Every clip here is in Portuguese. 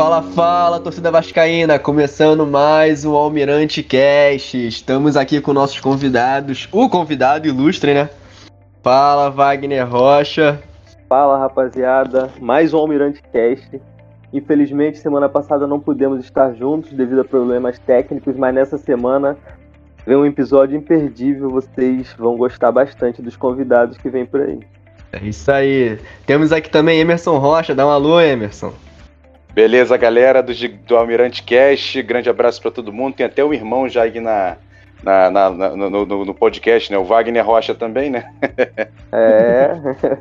Fala, fala, torcida vascaína, começando mais um Almirante Cast. Estamos aqui com nossos convidados, o convidado ilustre, né? Fala, Wagner Rocha. Fala, rapaziada, mais um Almirante Cast. Infelizmente, semana passada não pudemos estar juntos devido a problemas técnicos, mas nessa semana vem um episódio imperdível. Vocês vão gostar bastante dos convidados que vem por aí. É isso aí. Temos aqui também Emerson Rocha. Dá um alô, Emerson. Beleza, galera do, do Almirante Cast, grande abraço para todo mundo. Tem até um irmão já aqui na, na, na, na no, no, no, podcast, né? O Wagner Rocha também, né? é,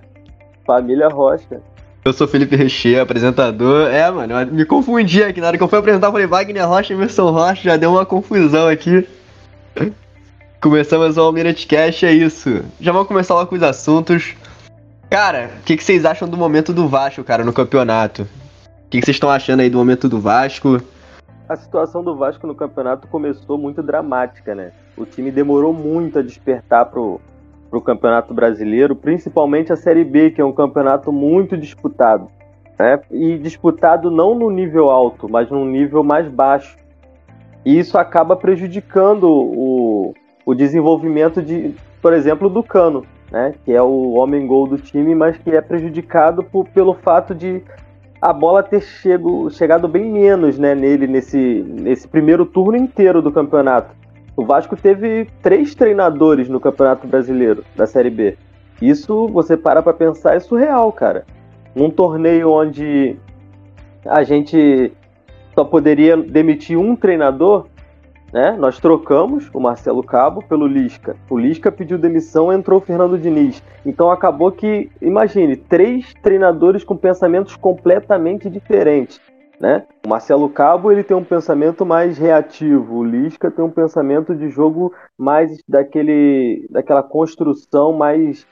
família Rocha. Eu sou Felipe Reche, apresentador. É, mano, me confundi aqui. Na hora que eu fui apresentar, eu falei Wagner Rocha e Emerson Rocha, já deu uma confusão aqui. Começamos o Almirante Cast, é isso. Já vamos começar logo com os assuntos. Cara, o que, que vocês acham do momento do Vasco, cara, no campeonato? O que, vocês estão achando aí do momento do Vasco? A situação do Vasco no campeonato começou muito dramática, né? O time demorou muito a despertar pro, pro Campeonato Brasileiro, principalmente a Série B, que é um campeonato muito disputado. Né? E disputado não no nível alto, mas num nível mais baixo. E isso acaba prejudicando o, o desenvolvimento de, por exemplo, do Cano, né? Que é o homem gol do time, mas que é prejudicado por, pelo fato de a bola ter chego, chegado bem menos né, nele nesse, nesse primeiro turno inteiro do campeonato. O Vasco teve três treinadores no Campeonato Brasileiro da Série B. Isso, você para para pensar, é surreal, cara. Num torneio onde a gente só poderia demitir um treinador, né? Nós trocamos o Marcelo Cabo pelo Lisca. O Lisca pediu demissão, entrou o Fernando Diniz. Então acabou que, imagine, três treinadores com pensamentos completamente diferentes. Né? O Marcelo Cabo ele tem um pensamento mais reativo, o Lisca tem um pensamento de jogo mais daquele, daquela construção mais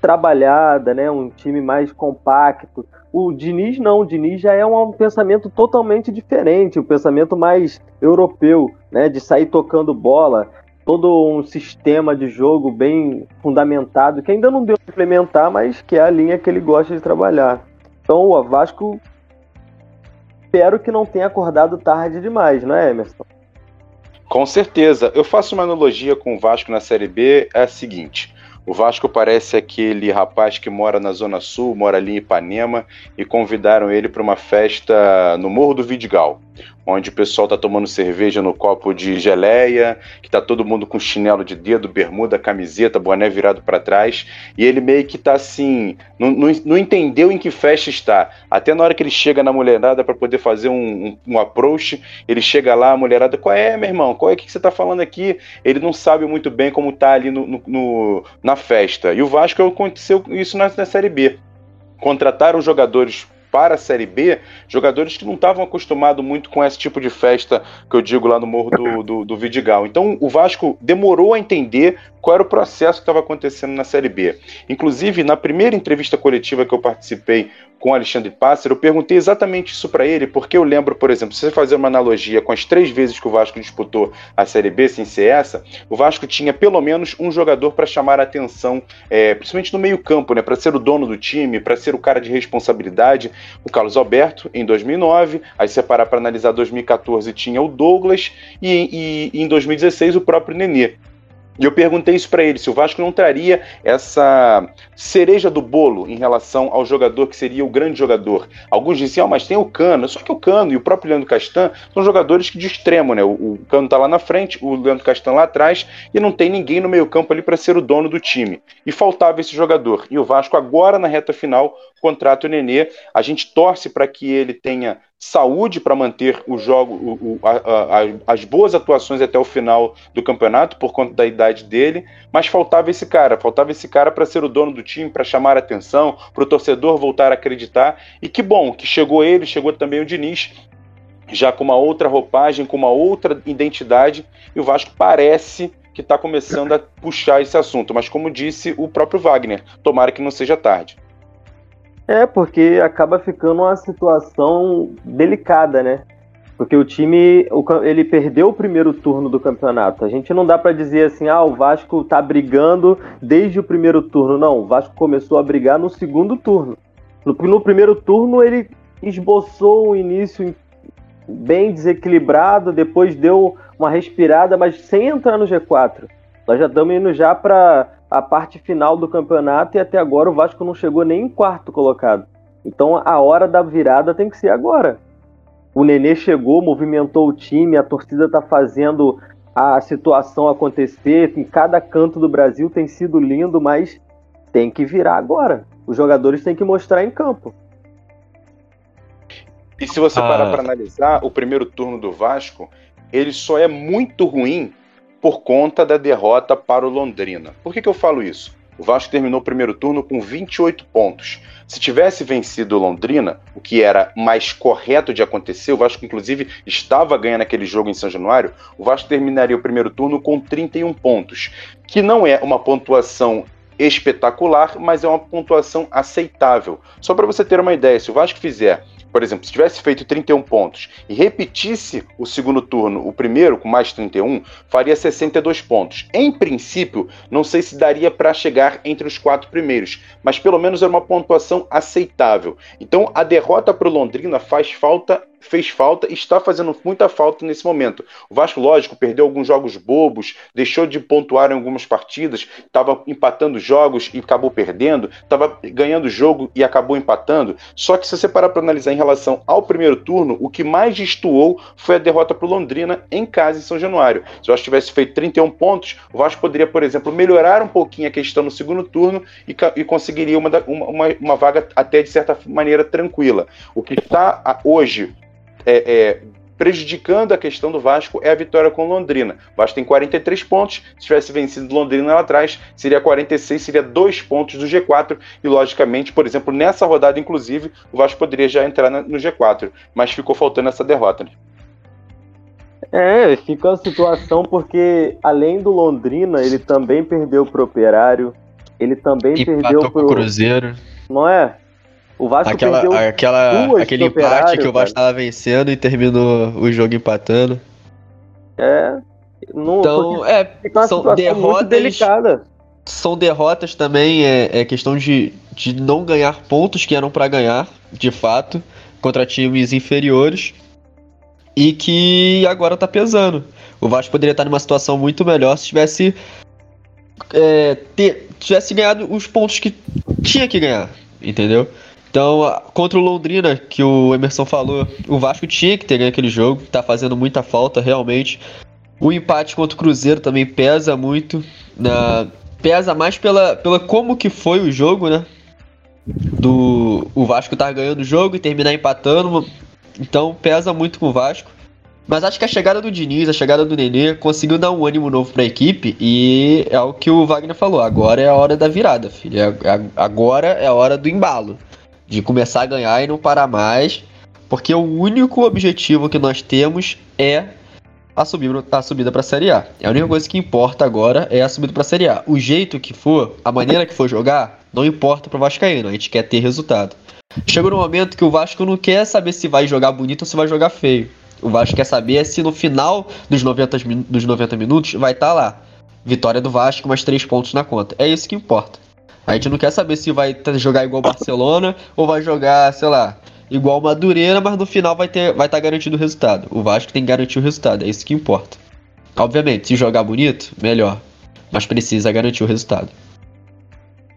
trabalhada, né? Um time mais compacto. O Diniz não, o Diniz já é um pensamento totalmente diferente, um pensamento mais europeu, né? De sair tocando bola, todo um sistema de jogo bem fundamentado, que ainda não deu para implementar, mas que é a linha que ele gosta de trabalhar. Então o Vasco espero que não tenha acordado tarde demais, não é, Emerson? Com certeza. Eu faço uma analogia com o Vasco na Série B, é a seguinte. O Vasco parece aquele rapaz que mora na Zona Sul, mora ali em Ipanema, e convidaram ele para uma festa no Morro do Vidigal onde o pessoal tá tomando cerveja no copo de geleia, que tá todo mundo com chinelo de dedo, bermuda, camiseta, boné virado para trás, e ele meio que tá assim, não, não, não, entendeu em que festa está. Até na hora que ele chega na mulherada para poder fazer um, um, um, approach, ele chega lá, a mulherada, qual é, meu irmão? Qual é que você tá falando aqui? Ele não sabe muito bem como tá ali no, no, no na festa. E o Vasco aconteceu isso na, na Série B. Contrataram jogadores para a Série B, jogadores que não estavam acostumados muito com esse tipo de festa que eu digo lá no Morro do, do, do Vidigal. Então o Vasco demorou a entender qual era o processo que estava acontecendo na Série B. Inclusive, na primeira entrevista coletiva que eu participei com Alexandre Pássaro, eu perguntei exatamente isso para ele, porque eu lembro, por exemplo, se você fazer uma analogia com as três vezes que o Vasco disputou a Série B, sem ser essa, o Vasco tinha pelo menos um jogador para chamar a atenção, é, principalmente no meio-campo, né, para ser o dono do time, para ser o cara de responsabilidade. O Carlos Alberto, em 2009, aí se parar para analisar 2014, tinha o Douglas, e, e, e em 2016 o próprio Nenê. E eu perguntei isso para ele, se o Vasco não traria essa cereja do bolo em relação ao jogador que seria o grande jogador. Alguns diziam, ah, mas tem o Cano. Só que o Cano e o próprio Leandro Castan são jogadores que de extremo, né? O, Cano tá lá na frente, o Leandro Castan lá atrás, e não tem ninguém no meio campo ali para ser o dono do time. E faltava esse jogador. E o Vasco agora na reta final contrata o Nenê. A gente torce para que ele tenha saúde para manter o jogo, o, o, a, a, as boas atuações até o final do campeonato por conta da idade dele, mas faltava esse cara, faltava esse cara para ser o dono do time, para chamar atenção, para o torcedor voltar a acreditar. E que bom que chegou ele, chegou também o Diniz, já com uma outra roupagem, com uma outra identidade, e o Vasco parece que está começando a puxar esse assunto. Mas como disse o próprio Wagner, tomara que não seja tarde. É, porque acaba ficando uma situação delicada, né? Porque o time, ele perdeu o primeiro turno do campeonato. A gente não dá para dizer assim, ah, o Vasco tá brigando desde o primeiro turno. Não, o Vasco começou a brigar no segundo turno. No, no primeiro turno ele esboçou um início bem desequilibrado, depois deu uma respirada, mas sem entrar no G4. Nós já estamos indo já para a parte final do campeonato e até agora o Vasco não chegou nem em quarto colocado. Então a hora da virada tem que ser agora. O Nenê chegou, movimentou o time, a torcida está fazendo a situação acontecer. Em cada canto do Brasil tem sido lindo, mas tem que virar agora. Os jogadores têm que mostrar em campo. E se você parar ah. para analisar, o primeiro turno do Vasco, ele só é muito ruim por conta da derrota para o Londrina. Por que, que eu falo isso? O Vasco terminou o primeiro turno com 28 pontos. Se tivesse vencido o Londrina, o que era mais correto de acontecer, o Vasco inclusive estava ganhando aquele jogo em São Januário, o Vasco terminaria o primeiro turno com 31 pontos, que não é uma pontuação espetacular, mas é uma pontuação aceitável. Só para você ter uma ideia, se o Vasco fizer por exemplo, se tivesse feito 31 pontos e repetisse o segundo turno, o primeiro com mais 31, faria 62 pontos. Em princípio, não sei se daria para chegar entre os quatro primeiros, mas pelo menos era uma pontuação aceitável. Então, a derrota para o Londrina faz falta fez falta está fazendo muita falta nesse momento. O Vasco, lógico, perdeu alguns jogos bobos, deixou de pontuar em algumas partidas, estava empatando jogos e acabou perdendo, estava ganhando jogo e acabou empatando. Só que se você parar para analisar em relação ao primeiro turno, o que mais destoou foi a derrota para o Londrina em casa em São Januário. Se o Vasco tivesse feito 31 pontos, o Vasco poderia, por exemplo, melhorar um pouquinho a questão no segundo turno e, e conseguiria uma, uma, uma vaga até de certa maneira tranquila. O que está hoje é, é, prejudicando a questão do Vasco é a vitória com Londrina. O Vasco tem 43 pontos, se tivesse vencido Londrina lá atrás, seria 46, seria dois pontos do G4, e logicamente, por exemplo, nessa rodada, inclusive, o Vasco poderia já entrar no G4, mas ficou faltando essa derrota. Né? É, fica a situação porque, além do Londrina, ele também perdeu pro Operário, ele também e perdeu pro... Cruzeiro. Não é? O Vasco aquela, perdeu aquela, aquele empate que o Vasco estava vencendo e terminou o jogo empatando. É. Não, então, é, são derrotas. São derrotas também, é, é questão de, de não ganhar pontos que eram para ganhar, de fato, contra times inferiores. E que agora tá pesando. O Vasco poderia estar numa situação muito melhor se tivesse. É, ter, tivesse ganhado os pontos que tinha que ganhar, entendeu? Então, contra o Londrina, que o Emerson falou, o Vasco tinha que ter ganho aquele jogo, tá fazendo muita falta realmente. O empate contra o Cruzeiro também pesa muito. Pesa mais pela, pela como que foi o jogo, né? Do o Vasco tá ganhando o jogo e terminar empatando. Então pesa muito com o Vasco. Mas acho que a chegada do Diniz, a chegada do Nenê, conseguiu dar um ânimo novo para a equipe e é o que o Wagner falou. Agora é a hora da virada, filho. É, é, agora é a hora do embalo de começar a ganhar e não parar mais, porque o único objetivo que nós temos é a subida, a subida para a Série A. A única coisa que importa agora é a subida para a Série A. O jeito que for, a maneira que for jogar, não importa para o Vascaíno, a gente quer ter resultado. Chegou no momento que o Vasco não quer saber se vai jogar bonito ou se vai jogar feio. O Vasco quer saber se no final dos 90, dos 90 minutos vai estar tá lá. Vitória do Vasco, mais 3 pontos na conta. É isso que importa. A gente não quer saber se vai jogar igual Barcelona ou vai jogar, sei lá, igual Madureira, mas no final vai ter vai estar tá garantido o resultado. O Vasco tem que garantir o resultado, é isso que importa. Obviamente, se jogar bonito, melhor, mas precisa garantir o resultado.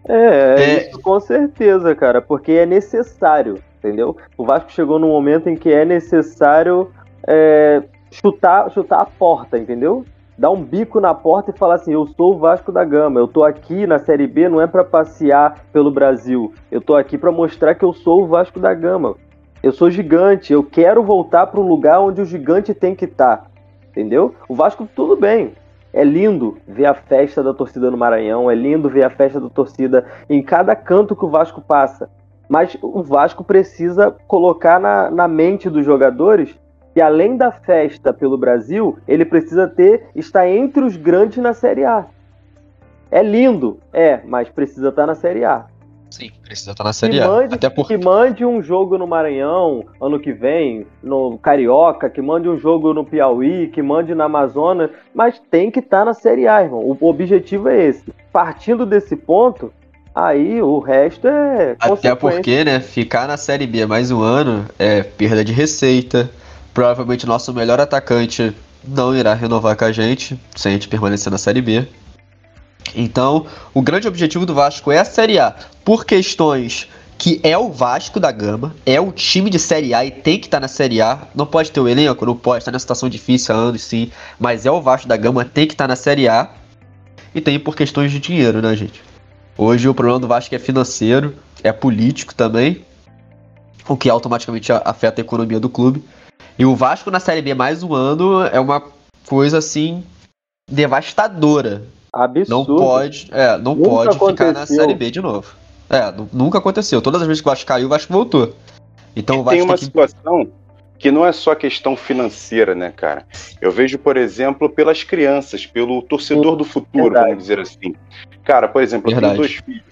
É, é, isso com certeza, cara, porque é necessário, entendeu? O Vasco chegou num momento em que é necessário é, chutar, chutar a porta, entendeu? Dar um bico na porta e falar assim: eu sou o Vasco da Gama, eu tô aqui na Série B não é para passear pelo Brasil, eu tô aqui para mostrar que eu sou o Vasco da Gama. Eu sou gigante, eu quero voltar para um lugar onde o gigante tem que estar. Tá, entendeu? O Vasco tudo bem. É lindo ver a festa da torcida no Maranhão, é lindo ver a festa da torcida em cada canto que o Vasco passa. Mas o Vasco precisa colocar na, na mente dos jogadores que além da festa pelo Brasil, ele precisa ter estar entre os grandes na Série A. É lindo, é, mas precisa estar na Série A. Sim, precisa estar na Série A. Mande, Até porque... Que mande um jogo no Maranhão ano que vem, no Carioca, que mande um jogo no Piauí, que mande na Amazônia, mas tem que estar na Série A, irmão. O objetivo é esse. Partindo desse ponto, Aí o resto é. Até porque, né? Ficar na Série B mais um ano é perda de receita. Provavelmente nosso melhor atacante não irá renovar com a gente, se a gente permanecer na Série B. Então, o grande objetivo do Vasco é a Série A, por questões que é o Vasco da Gama, é o time de Série A e tem que estar tá na Série A. Não pode ter o elenco, não pode estar tá numa situação difícil há anos sim, mas é o Vasco da Gama, tem que estar tá na Série A. E tem por questões de dinheiro, né, gente? Hoje o problema do Vasco é financeiro, é político também, o que automaticamente afeta a economia do clube. E o Vasco na Série B mais um ano é uma coisa assim devastadora. Absurdo. Não pode, é, não nunca pode aconteceu. ficar na Série B de novo. É, nunca aconteceu. Todas as vezes que o Vasco caiu, o Vasco voltou. Então o Vasco tem uma que... situação que não é só questão financeira, né, cara? Eu vejo, por exemplo, pelas crianças, pelo torcedor do futuro, Verdade. vamos dizer assim. Cara, por exemplo, eu tenho dois filhos,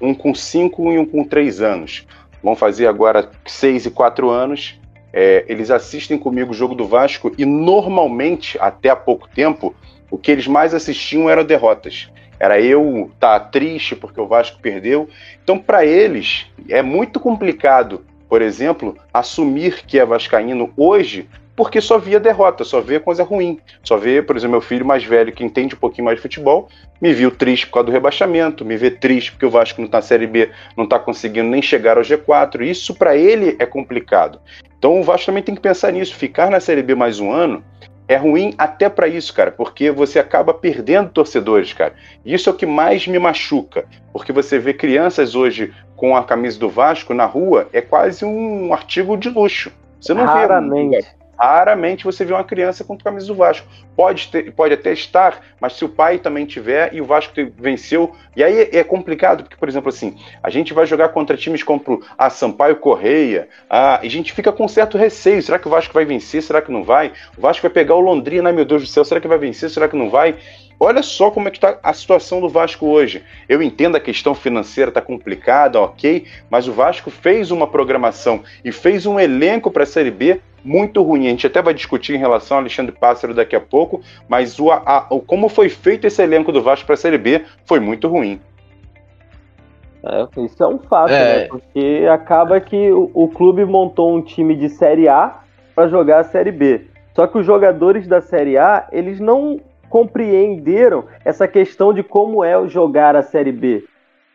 um com 5 e um com 3 anos. Vão fazer agora 6 e 4 anos. É, eles assistem comigo o jogo do Vasco e normalmente, até há pouco tempo, o que eles mais assistiam eram derrotas. Era eu estar tá triste porque o Vasco perdeu. Então, para eles, é muito complicado, por exemplo, assumir que é vascaíno hoje, porque só via derrota, só vê coisa ruim. Só vê, por exemplo, meu filho mais velho, que entende um pouquinho mais de futebol, me viu triste por causa do rebaixamento, me vê triste porque o Vasco não está na Série B, não está conseguindo nem chegar ao G4. Isso para ele é complicado. Então o Vasco também tem que pensar nisso. Ficar na Série B mais um ano é ruim até para isso, cara, porque você acaba perdendo torcedores, cara. Isso é o que mais me machuca, porque você vê crianças hoje com a camisa do Vasco na rua, é quase um artigo de luxo. Você não Raramente. vê. Raramente você vê uma criança com camisa do Vasco. Pode, ter, pode até estar, mas se o pai também tiver e o Vasco venceu. E aí é complicado, porque, por exemplo, assim, a gente vai jogar contra times como a Sampaio Correia, a, a gente fica com certo receio. Será que o Vasco vai vencer? Será que não vai? O Vasco vai pegar o Londrina, meu Deus do céu, será que vai vencer? Será que não vai? Olha só como é que está a situação do Vasco hoje. Eu entendo a questão financeira está complicada, ok, mas o Vasco fez uma programação e fez um elenco para a Série B muito ruim. A gente até vai discutir em relação ao Alexandre Pássaro daqui a pouco, mas o, a, o como foi feito esse elenco do Vasco para a Série B foi muito ruim. É, isso é um fato, é. né? Porque acaba que o, o, clube montou um time de Série A para jogar a Série B. Só que os jogadores da Série A, eles não compreenderam essa questão de como é jogar a Série B.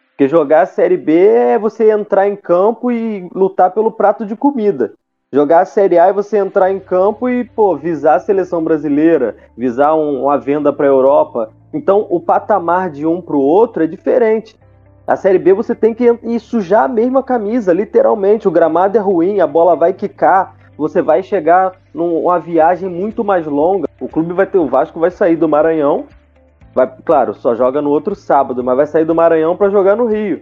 Porque jogar a Série B é você entrar em campo e lutar pelo prato de comida jogar a Série A e você entrar em campo e, pô, visar a seleção brasileira, visar um, uma venda para a Europa. Então, o patamar de um para o outro é diferente. A Série B você tem que ir sujar a mesma camisa, literalmente. O gramado é ruim, a bola vai quicar, você vai chegar numa viagem muito mais longa. O clube vai ter, o Vasco vai sair do Maranhão, vai, claro, só joga no outro sábado, mas vai sair do Maranhão para jogar no Rio.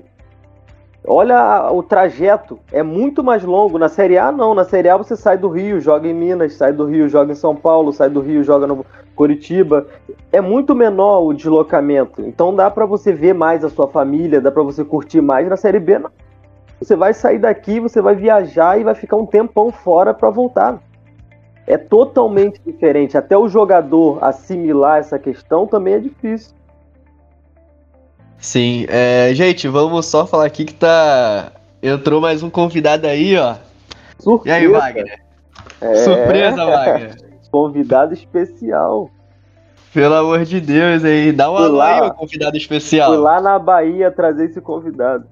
Olha o trajeto, é muito mais longo. Na Série A, não. Na Série A você sai do Rio, joga em Minas, sai do Rio, joga em São Paulo, sai do Rio, joga no Curitiba. É muito menor o deslocamento. Então dá para você ver mais a sua família, dá para você curtir mais. Na Série B, não. Você vai sair daqui, você vai viajar e vai ficar um tempão fora para voltar. É totalmente diferente. Até o jogador assimilar essa questão também é difícil. Sim, é, gente, vamos só falar aqui que tá. Entrou mais um convidado aí, ó. Surpresa. E aí, Wagner? É... Surpresa, Wagner. Convidado especial. Pelo amor de Deus, aí. Dá um alô aí, ó, convidado especial. Fui lá na Bahia trazer esse convidado.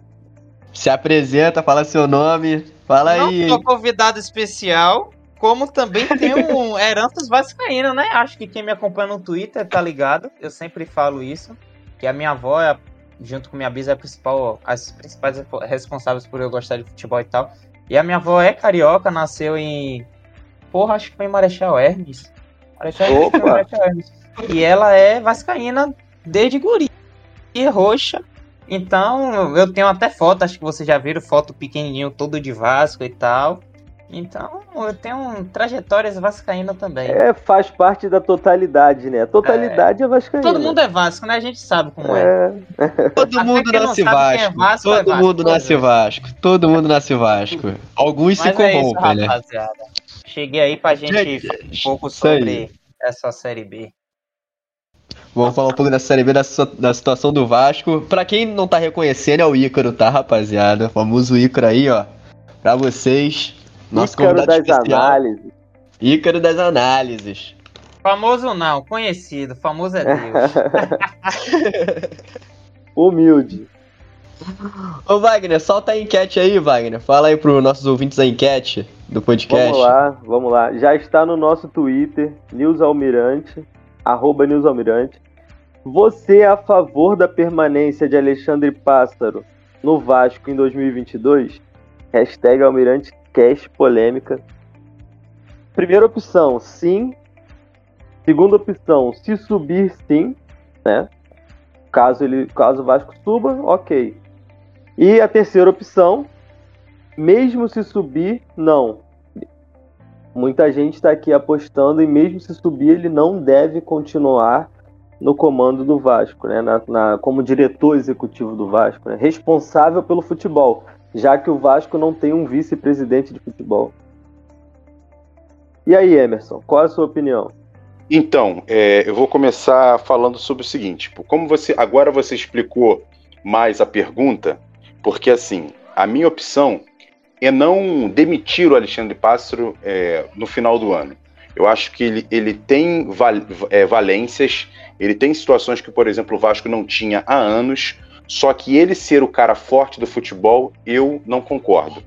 Se apresenta, fala seu nome. Fala Não aí. Não sou convidado especial, como também tem um Heranças Vascaína, né? Acho que quem me acompanha no Twitter tá ligado. Eu sempre falo isso. Que a minha avó é a junto com minha bisa, é principal, as principais responsáveis por eu gostar de futebol e tal. E a minha avó é carioca, nasceu em. Porra, acho que foi em Marechal Hermes. Marechal Hermes, Marechal Hermes. E ela é vascaína desde guri. E roxa. Então, eu tenho até foto, acho que vocês já viram foto pequenininho, todo de Vasco e tal. Então, eu tenho trajetórias vascaína também. É, faz parte da totalidade, né? A totalidade é, é vascaína. Todo mundo é Vasco, né? A gente sabe como é. é. Todo mundo nasce Vasco. É Vasco. Todo é Vasco, mundo nasce Vasco. Todo mundo nasce Vasco. Alguns Mas se corrompem, é né? Cheguei aí pra gente, gente um pouco sobre essa Série B. Vamos falar um pouco da Série B, da, da situação do Vasco. Pra quem não tá reconhecendo, é o Ícaro, tá, rapaziada? O famoso Ícaro aí, ó. Pra vocês. Nosso Ícaro das especial. análises. Ícaro das análises. Famoso não, conhecido. Famoso é Deus. Humilde. Ô Wagner, solta a enquete aí, Wagner. Fala aí pros nossos ouvintes a enquete do podcast. Vamos lá, vamos lá. Já está no nosso Twitter, News Almirante, arroba News Almirante. Você é a favor da permanência de Alexandre Pássaro no Vasco em 2022? Hashtag Almirante Cash Polêmica. Primeira opção, sim. Segunda opção, se subir, sim. Né? Caso, ele, caso o Vasco suba, ok. E a terceira opção, mesmo se subir, não. Muita gente está aqui apostando e mesmo se subir, ele não deve continuar no comando do Vasco, né? Na, na, como diretor executivo do Vasco, né? responsável pelo futebol, já que o Vasco não tem um vice-presidente de futebol. E aí, Emerson, qual é a sua opinião? Então, é, eu vou começar falando sobre o seguinte: tipo, como você agora você explicou mais a pergunta, porque assim, a minha opção é não demitir o Alexandre Pássaro é, no final do ano. Eu acho que ele, ele tem val, é, valências, ele tem situações que, por exemplo, o Vasco não tinha há anos, só que ele ser o cara forte do futebol, eu não concordo.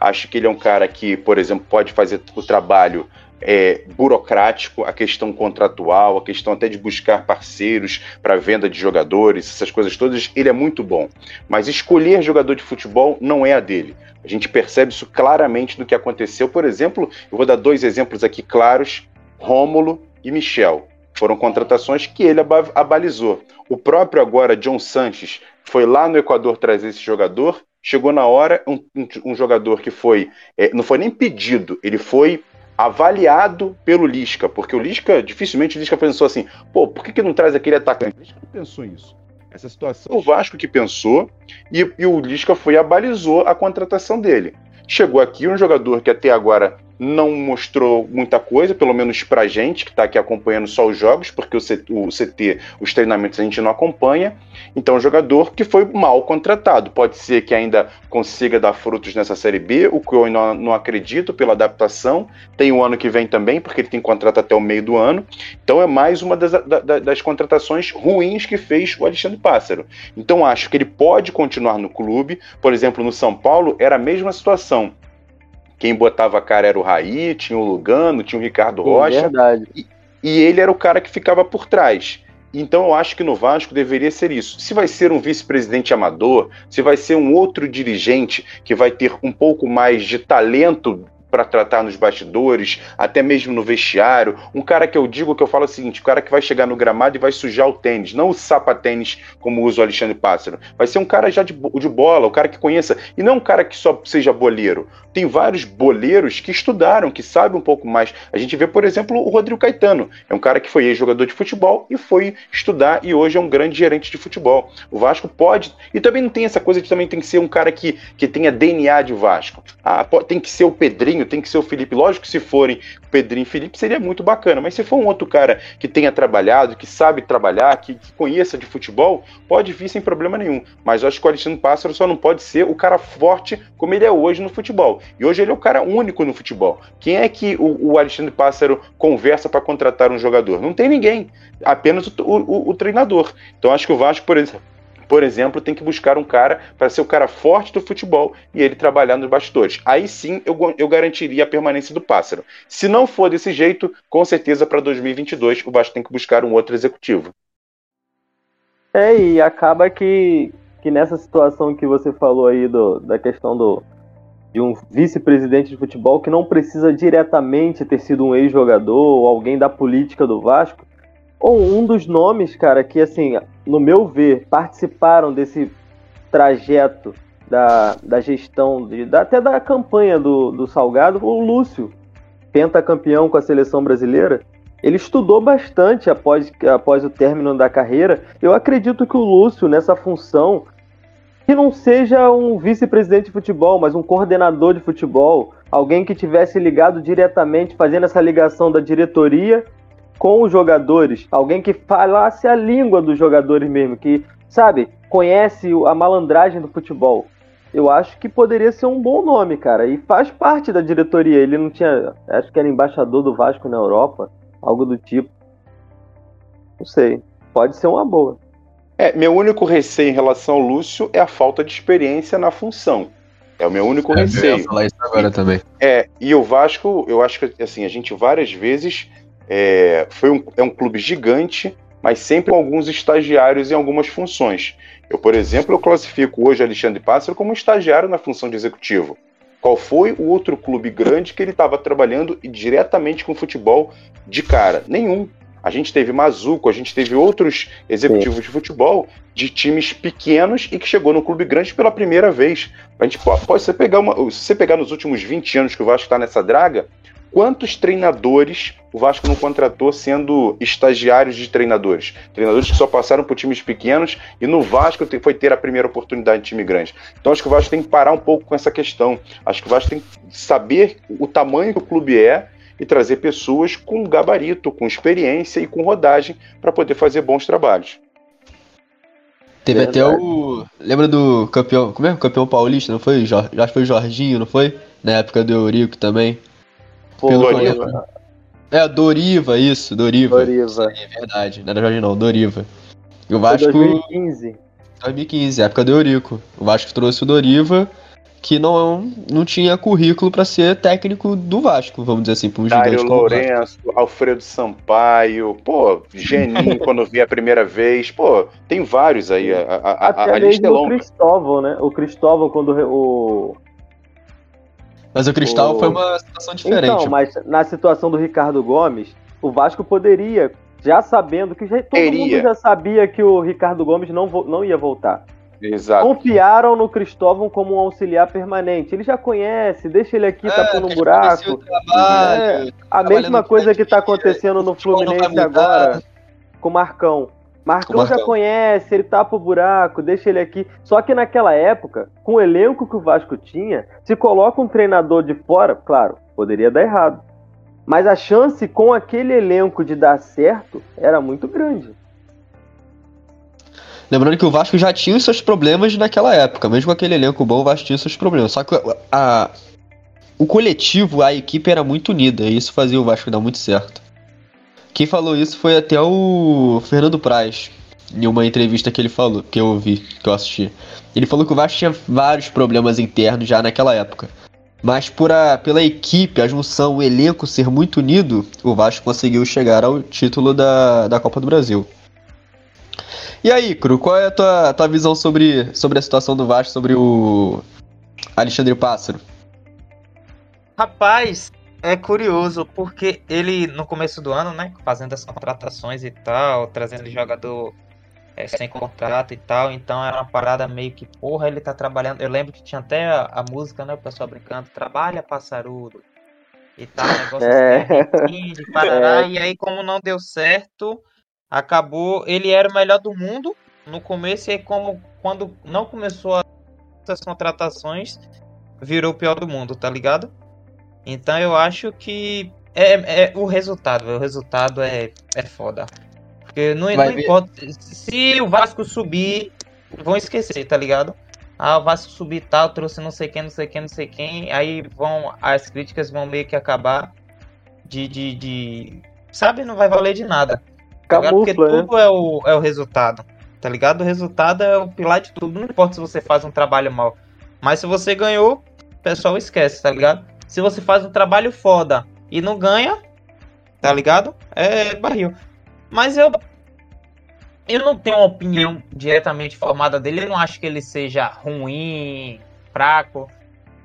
Acho que ele é um cara que, por exemplo, pode fazer o trabalho é, burocrático, a questão contratual, a questão até de buscar parceiros para venda de jogadores, essas coisas todas, ele é muito bom. Mas escolher jogador de futebol não é a dele. A gente percebe isso claramente no que aconteceu. Por exemplo, eu vou dar dois exemplos aqui claros: Rômulo e Michel. Foram contratações que ele abalizou. O próprio agora, John Sanches, foi lá no Equador trazer esse jogador. Chegou na hora, um, um, jogador que foi. É, não foi nem pedido, ele foi avaliado pelo Lisca, porque o Lisca, dificilmente o Lisca pensou assim, pô, por que, que não traz aquele atacante? O Lisca não pensou isso. Essa situação, o Vasco que pensou, e, e o Lisca foi e abalizou a contratação dele. Chegou aqui um jogador que até agora não mostrou muita coisa, pelo menos pra gente, que está aqui acompanhando só os jogos, porque o CT, o CT, os treinamentos a gente não acompanha. Então, um jogador que foi mal contratado. Pode ser que ainda consiga dar frutos nessa Série B, o que eu não, não acredito pela adaptação. Tem o ano que vem também, porque ele tem contrato até o meio do ano. Então, é mais uma das, das, das contratações ruins que fez o Alexandre Pássaro. Então, acho que ele pode continuar no clube. Por exemplo, no São Paulo, era a mesma situação quem botava a cara era o Raí, tinha o Lugano, tinha o Ricardo Rocha. Verdade. E, e ele era o cara que ficava por trás. Então eu acho que no Vasco deveria ser isso. Se vai ser um vice-presidente amador, se vai ser um outro dirigente que vai ter um pouco mais de talento para tratar nos bastidores, até mesmo no vestiário. Um cara que eu digo que eu falo o seguinte: o cara que vai chegar no gramado e vai sujar o tênis, não o sapatênis como usa o Alexandre Pássaro. Vai ser um cara já de, de bola, o um cara que conheça, e não um cara que só seja boleiro. Tem vários boleiros que estudaram, que sabem um pouco mais. A gente vê, por exemplo, o Rodrigo Caetano. É um cara que foi ex-jogador de futebol e foi estudar e hoje é um grande gerente de futebol. O Vasco pode. E também não tem essa coisa de também tem que ser um cara que, que tenha DNA de Vasco. Ah, tem que ser o Pedrinho Pedrinho, tem que ser o Felipe. Lógico que se forem Pedrinho e Felipe seria muito bacana, mas se for um outro cara que tenha trabalhado, que sabe trabalhar, que, que conheça de futebol, pode vir sem problema nenhum. Mas eu acho que o Alexandre Pássaro só não pode ser o cara forte como ele é hoje no futebol. E hoje ele é o cara único no futebol. Quem é que o, o Alexandre Pássaro conversa para contratar um jogador? Não tem ninguém, apenas o, o, o treinador. Então acho que o Vasco, por exemplo, por exemplo, tem que buscar um cara para ser o cara forte do futebol e ele trabalhar nos bastidores. Aí sim eu, eu garantiria a permanência do pássaro. Se não for desse jeito, com certeza para 2022 o Vasco tem que buscar um outro executivo. É, e acaba que, que nessa situação que você falou aí do, da questão do, de um vice-presidente de futebol que não precisa diretamente ter sido um ex-jogador ou alguém da política do Vasco, ou um dos nomes, cara, que assim, no meu ver, participaram desse trajeto da, da gestão, de, da, até da campanha do, do Salgado, o Lúcio, pentacampeão com a seleção brasileira. Ele estudou bastante após, após o término da carreira. Eu acredito que o Lúcio, nessa função, que não seja um vice-presidente de futebol, mas um coordenador de futebol, alguém que tivesse ligado diretamente, fazendo essa ligação da diretoria com os jogadores, alguém que falasse a língua dos jogadores mesmo, que, sabe, conhece a malandragem do futebol. Eu acho que poderia ser um bom nome, cara. E faz parte da diretoria. Ele não tinha. Acho que era embaixador do Vasco na Europa, algo do tipo. Não sei. Pode ser uma boa. É, meu único receio em relação ao Lúcio é a falta de experiência na função. É o meu único é, receio. Eu ia falar isso agora também. É, e o Vasco, eu acho que assim, a gente várias vezes é, foi um, é um clube gigante, mas sempre com alguns estagiários em algumas funções. Eu, por exemplo, eu classifico hoje Alexandre Pássaro como estagiário na função de executivo. Qual foi o outro clube grande que ele estava trabalhando diretamente com futebol de cara? Nenhum. A gente teve Mazuco, a gente teve outros executivos de futebol de times pequenos e que chegou no clube grande pela primeira vez. A gente pode, pode você pegar uma, se você pegar nos últimos 20 anos que o Vasco está nessa draga, quantos treinadores o Vasco não contratou sendo estagiários de treinadores? Treinadores que só passaram por times pequenos e no Vasco foi ter a primeira oportunidade de time grande. Então acho que o Vasco tem que parar um pouco com essa questão. Acho que o Vasco tem que saber o tamanho que o clube é e trazer pessoas com gabarito, com experiência e com rodagem para poder fazer bons trabalhos. Teve até o. Lembra do campeão. Como é? O campeão paulista, não foi? Já foi Jorginho, não foi? Na época do Eurico também. Pô, Doriva. É, Doriva, isso, Doriva. Doriva. É verdade. Não era Jorginho, não, Doriva. E o Vasco. 2015. 2015, época do Eurico. O Vasco trouxe o Doriva que não, não tinha currículo para ser técnico do Vasco, vamos dizer assim, para um Dário gigante Lourenço, Alfredo Sampaio, pô, Geninho quando vi a primeira vez, pô, tem vários aí, a, a, Até a, a lista é longa. o Cristóvão, né? O Cristóvão quando o... Mas o Cristóvão o... foi uma situação diferente. Então, mas na situação do Ricardo Gomes, o Vasco poderia, já sabendo que já, todo Teria. mundo já sabia que o Ricardo Gomes não, não ia voltar. Exato. Confiaram no Cristóvão como um auxiliar permanente. Ele já conhece, deixa ele aqui é, tapando um buraco. Trabalho, é, a mesma coisa que está acontecendo no Fluminense agora com o Marcão. Marcão, Marcão já conhece, ele tapa o buraco, deixa ele aqui. Só que naquela época, com o elenco que o Vasco tinha, se coloca um treinador de fora, claro, poderia dar errado. Mas a chance com aquele elenco de dar certo era muito grande. Lembrando que o Vasco já tinha os seus problemas naquela época, mesmo com aquele elenco bom, o Vasco tinha os seus problemas. Só que a, o coletivo, a equipe era muito unida, e isso fazia o Vasco dar muito certo. Quem falou isso foi até o Fernando Praz, em uma entrevista que ele falou, que eu ouvi, que eu assisti. Ele falou que o Vasco tinha vários problemas internos já naquela época. Mas por a, pela equipe, a junção, o elenco ser muito unido, o Vasco conseguiu chegar ao título da, da Copa do Brasil. E aí, Cru, qual é a tua, tua visão sobre, sobre a situação do Vasco, sobre o Alexandre Pássaro? Rapaz, é curioso, porque ele, no começo do ano, né, fazendo as contratações e tal, trazendo jogador é, sem contrato e tal, então era uma parada meio que, porra, ele tá trabalhando. Eu lembro que tinha até a, a música, né, o pessoal brincando, trabalha passarudo e tal, negócio é. assim, de parará, é. e aí como não deu certo, acabou. Ele era o melhor do mundo no começo e aí, como quando não começou as contratações, virou o pior do mundo, tá ligado? Então eu acho que é, é o resultado, o resultado é, é foda. Porque não, não importa. Se o Vasco subir, vão esquecer, tá ligado? Ah, o Vasco subir tal, trouxe não sei quem, não sei quem, não sei quem. Aí vão. As críticas vão meio que acabar de. de, de sabe, não vai valer de nada. Camufla, Porque né? tudo é, o, é o resultado. Tá ligado? O resultado é o pilar de tudo. Não importa se você faz um trabalho mal. Mas se você ganhou, o pessoal esquece, tá ligado? Se você faz um trabalho foda e não ganha, tá ligado? É barril. Mas eu. Eu não tenho uma opinião diretamente formada dele. Eu não acho que ele seja ruim, fraco.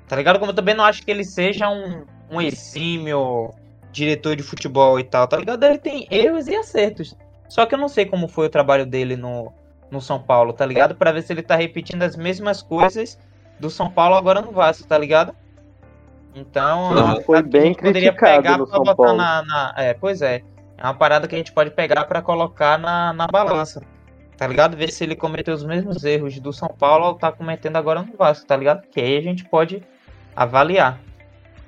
Tá ligado? Como eu também não acho que ele seja um, um exímio diretor de futebol e tal, tá ligado? Ele tem erros e acertos. Só que eu não sei como foi o trabalho dele no, no São Paulo, tá ligado? Para ver se ele tá repetindo as mesmas coisas do São Paulo agora no Vasco, tá ligado? Então, não, foi bem poderia pegar São botar Paulo. Na, na, É, pois é. É uma parada que a gente pode pegar para colocar na, na balança. Tá ligado? Ver se ele cometeu os mesmos erros do São Paulo ou tá cometendo agora no Vasco, tá ligado? Que aí a gente pode avaliar.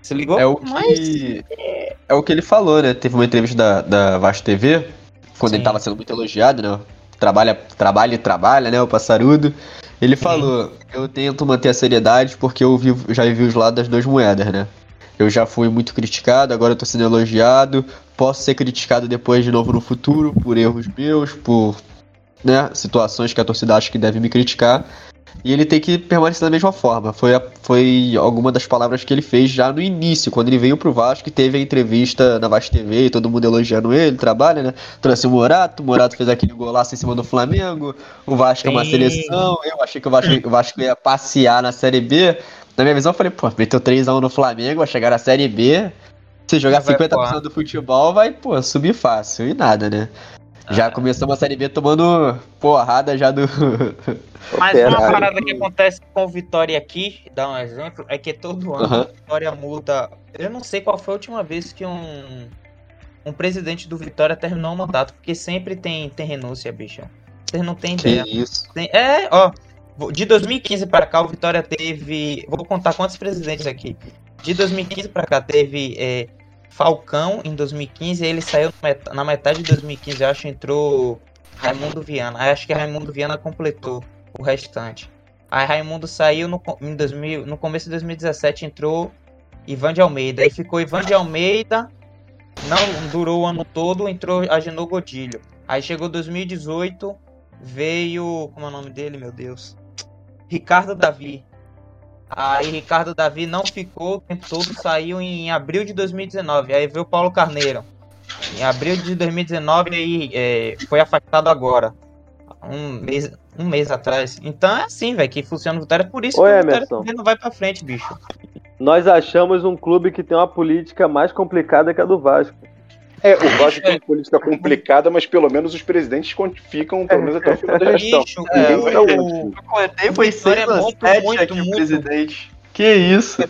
Se ligou? É o que. Mas... é, é, o que ele falou, né? Teve uma entrevista da, da Vasco TV, quando Sim. ele tava sendo muito elogiado, né? Trabalha, trabalha e trabalha, né? O passarudo. Ele falou: Eu tento manter a seriedade porque eu vivo, já vi os lados das duas moedas, né? Eu já fui muito criticado, agora eu tô sendo elogiado. Posso ser criticado depois de novo no futuro por erros meus, por né, situações que a torcida acha que deve me criticar. E ele tem que permanecer da mesma forma. Foi, a, foi alguma das palavras que ele fez já no início, quando ele veio pro Vasco e teve a entrevista na Vasco TV e todo mundo elogiando ele, trabalha, né? Trouxe o Morato, o Morato fez aquele golaço em cima do Flamengo, o Vasco Sim. é uma seleção, eu achei que o Vasco, o Vasco ia passear na Série B. Na minha visão, eu falei, pô, meteu 3x1 no Flamengo, vai chegar na Série B. Se jogar 50% do futebol, vai, pô, subir fácil. E nada, né? Já ah. começou uma Série B tomando porrada já do. Mas uma parada que acontece com o Vitória aqui, dá um exemplo, é que todo ano uhum. a Vitória muda. Eu não sei qual foi a última vez que um, um presidente do Vitória terminou o mandato, porque sempre tem, tem renúncia, bicho. Vocês não têm ideia. Que isso? Tem, é, ó, de 2015 para cá, o Vitória teve. Vou contar quantos presidentes aqui. De 2015 para cá, teve é, Falcão em 2015. Ele saiu na metade de 2015, eu acho, entrou Raimundo Viana. Acho que Raimundo Viana completou o restante. Aí Raimundo saiu no, em 2000, no começo de 2017, entrou Ivan de Almeida. Aí ficou Ivan de Almeida, não durou o ano todo, entrou Agenor Godilho. Aí chegou 2018, veio. Como é o nome dele, meu Deus? Ricardo Davi. Aí Ricardo Davi não ficou o tempo todo, saiu em abril de 2019. Aí veio o Paulo Carneiro. Em abril de 2019 aí é, foi afastado agora. Um mês, um mês atrás. Então é assim, velho, que funciona o Vitória. Por isso Oi, que o Vitória não vai pra frente, bicho. Nós achamos um clube que tem uma política mais complicada que a do Vasco. É, o Vasco tem uma política complicada, mas pelo menos os presidentes ficam, pelo menos até o final da gestão. Ixi, é, o, eu contei foi 6 é muito, muito, aqui muito, presidente. Que isso?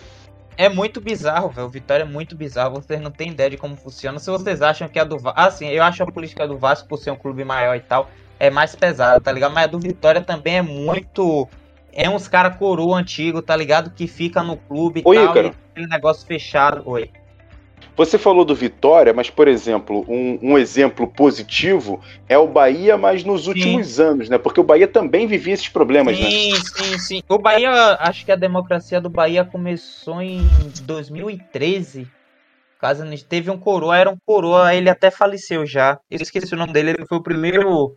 É muito bizarro, velho. O Vitória é muito bizarro. Vocês não têm ideia de como funciona. Se vocês acham que a do Vasco. Ah, sim, eu acho a política do Vasco, por ser um clube maior e tal, é mais pesada, tá ligado? Mas a do Vitória também é muito. É uns cara coroa antigo, tá ligado? Que fica no clube e Oi, tal. E aquele negócio fechado. Oi. Você falou do Vitória, mas, por exemplo, um, um, exemplo positivo é o Bahia, mas nos últimos sim. anos, né? Porque o Bahia também vivia esses problemas, sim, né? Sim, sim, sim. O Bahia, acho que a democracia do Bahia começou em 2013. Caso teve um coroa, era um coroa, ele até faleceu já. Eu esqueci o nome dele, ele foi o primeiro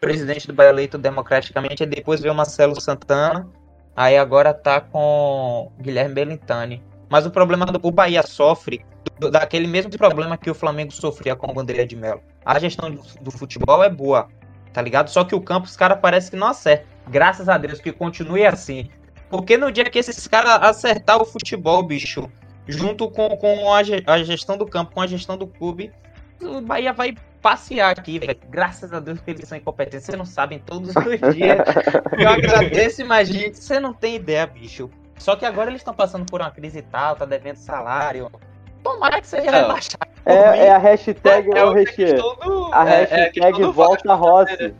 presidente do Bahia eleito democraticamente, e depois veio Marcelo Santana, aí agora tá com Guilherme Belintani. Mas o problema do o Bahia sofre do, daquele mesmo problema que o Flamengo sofria com o André de Mello. A gestão do, do, futebol é boa, tá ligado? Só que o campo os caras parece que não acertam. Graças a Deus que continue assim. Porque no dia que esses caras acertar o futebol, bicho, junto com, com a, a gestão do campo, com a gestão do clube, o Bahia vai passear aqui, velho. Graças a Deus que eles são incompetentes. Vocês não sabem todos os dias. Eu agradeço, imagina. Você não tem ideia, bicho. Só que agora eles estão passando por uma crise e tal, tá devendo salário. Tomara que seja rebaixado. É, é, a hashtag, é, é o recheio. Do... A é, é hashtag é volta Rossi.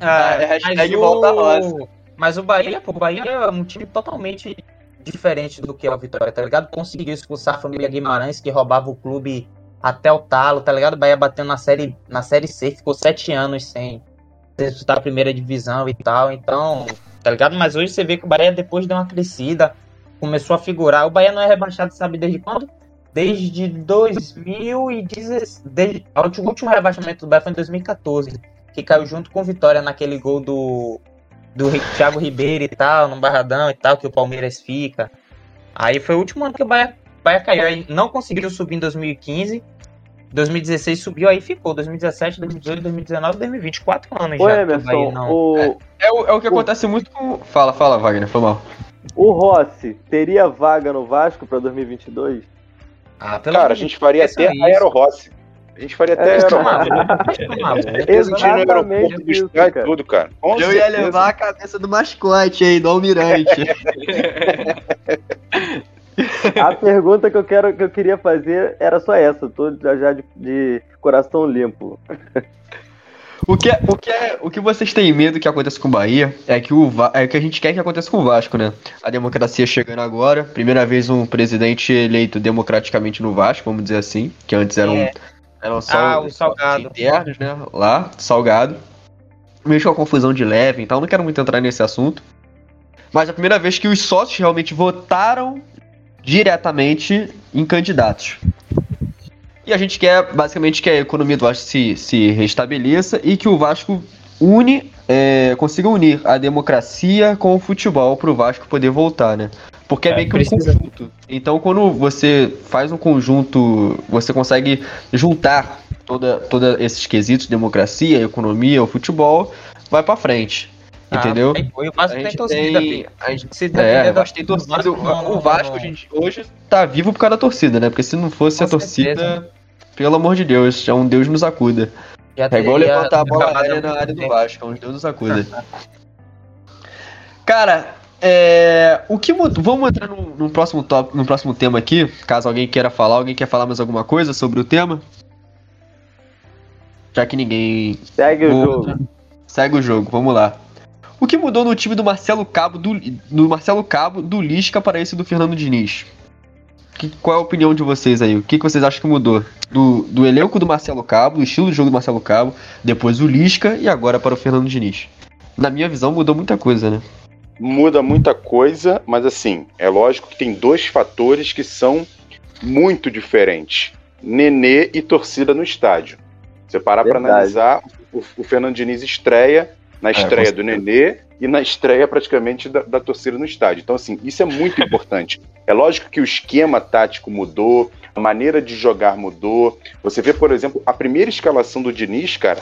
Ah, é a hashtag volta Rossi. Mas o Bahia, pô, o Bahia é um time totalmente diferente do que é o Vitória, tá ligado? Conseguiu expulsar a família Guimarães, que roubava o clube até o talo, tá ligado? O Bahia batendo na série, na série C, ficou sete anos sem disputar a primeira divisão e tal. Então, tá ligado? Mas hoje você vê que o Bahia, depois deu uma crescida, começou a figurar. O Bahia não é rebaixado, sabe desde quando? Desde 2016. Desde, o último rebaixamento do Bahia foi em 2014, que caiu junto com Vitória naquele gol do, do Thiago Ribeiro e tal, no Barradão e tal, que o Palmeiras fica. Aí foi o último ano que o Bahia, Bahia caiu. Aí não conseguiu subir em 2015. 2016 subiu, aí ficou. 2017, 2018, 2019, 2020. Quatro anos Ô, já. Emerson, não... o... É, é, o, é o que acontece muito com. Fala, fala, Wagner, foi mal. O Rossi teria vaga no Vasco para 2022? Ah, pelo Cara, a gente faria até a Aero Rossi. A gente faria até Aero Rossi. Exatamente isso, cara. tudo, cara. Com Eu certeza. ia levar a cabeça do mascote aí, do Almirante. A pergunta que eu, quero, que eu queria fazer era só essa. Tô já, de, de coração limpo. O que, é, o, que é, o que vocês têm medo que aconteça com o Bahia é que o é que a gente quer que aconteça com o Vasco, né? A democracia chegando agora, primeira vez um presidente eleito democraticamente no Vasco, vamos dizer assim, que antes eram, é. eram só ah, o salgado. internos, né? Lá, salgado. Meio com a confusão de leve, então não quero muito entrar nesse assunto. Mas é a primeira vez que os sócios realmente votaram diretamente em candidatos. E a gente quer, basicamente, que a economia do Vasco se, se restabeleça e que o Vasco une, é, consiga unir a democracia com o futebol para o Vasco poder voltar, né? Porque é, é meio que um conjunto. Então, quando você faz um conjunto, você consegue juntar toda, toda esses quesitos, democracia, economia, o futebol, vai para frente. Ah, entendeu? Foi, o Vasco tem torcida, tem, a gente, se é, o Vasco tem torcida. O, o Vasco, gente, hoje tá vivo por causa da torcida, né? Porque se não fosse Com a torcida, certeza. pelo amor de Deus, é um Deus nos acuda. Já é igual levantar a bola aérea na área do Vasco, é um Deus nos acuda. Cara, é, o que mudou? Vamos entrar no, no, próximo top, no próximo tema aqui. Caso alguém queira falar, alguém quer falar mais alguma coisa sobre o tema? Já que ninguém. Segue o jogo. Segue o jogo, vamos lá. O que mudou no time do Marcelo Cabo, do, do Marcelo Cabo, do Lisca para esse do Fernando Diniz? Que, qual é a opinião de vocês aí? O que, que vocês acham que mudou? Do, do elenco do Marcelo Cabo, do estilo de jogo do Marcelo Cabo, depois o Lisca e agora para o Fernando Diniz. Na minha visão, mudou muita coisa, né? Muda muita coisa, mas assim, é lógico que tem dois fatores que são muito diferentes: Nenê e torcida no estádio. Você parar para analisar, o, o Fernando Diniz estreia na é, estreia é, do Nenê e na estreia praticamente da, da, torcida no estádio. Então, assim, isso é muito importante. É lógico que o esquema tático mudou, a maneira de jogar mudou. Você vê, por exemplo, a primeira escalação do Diniz, cara.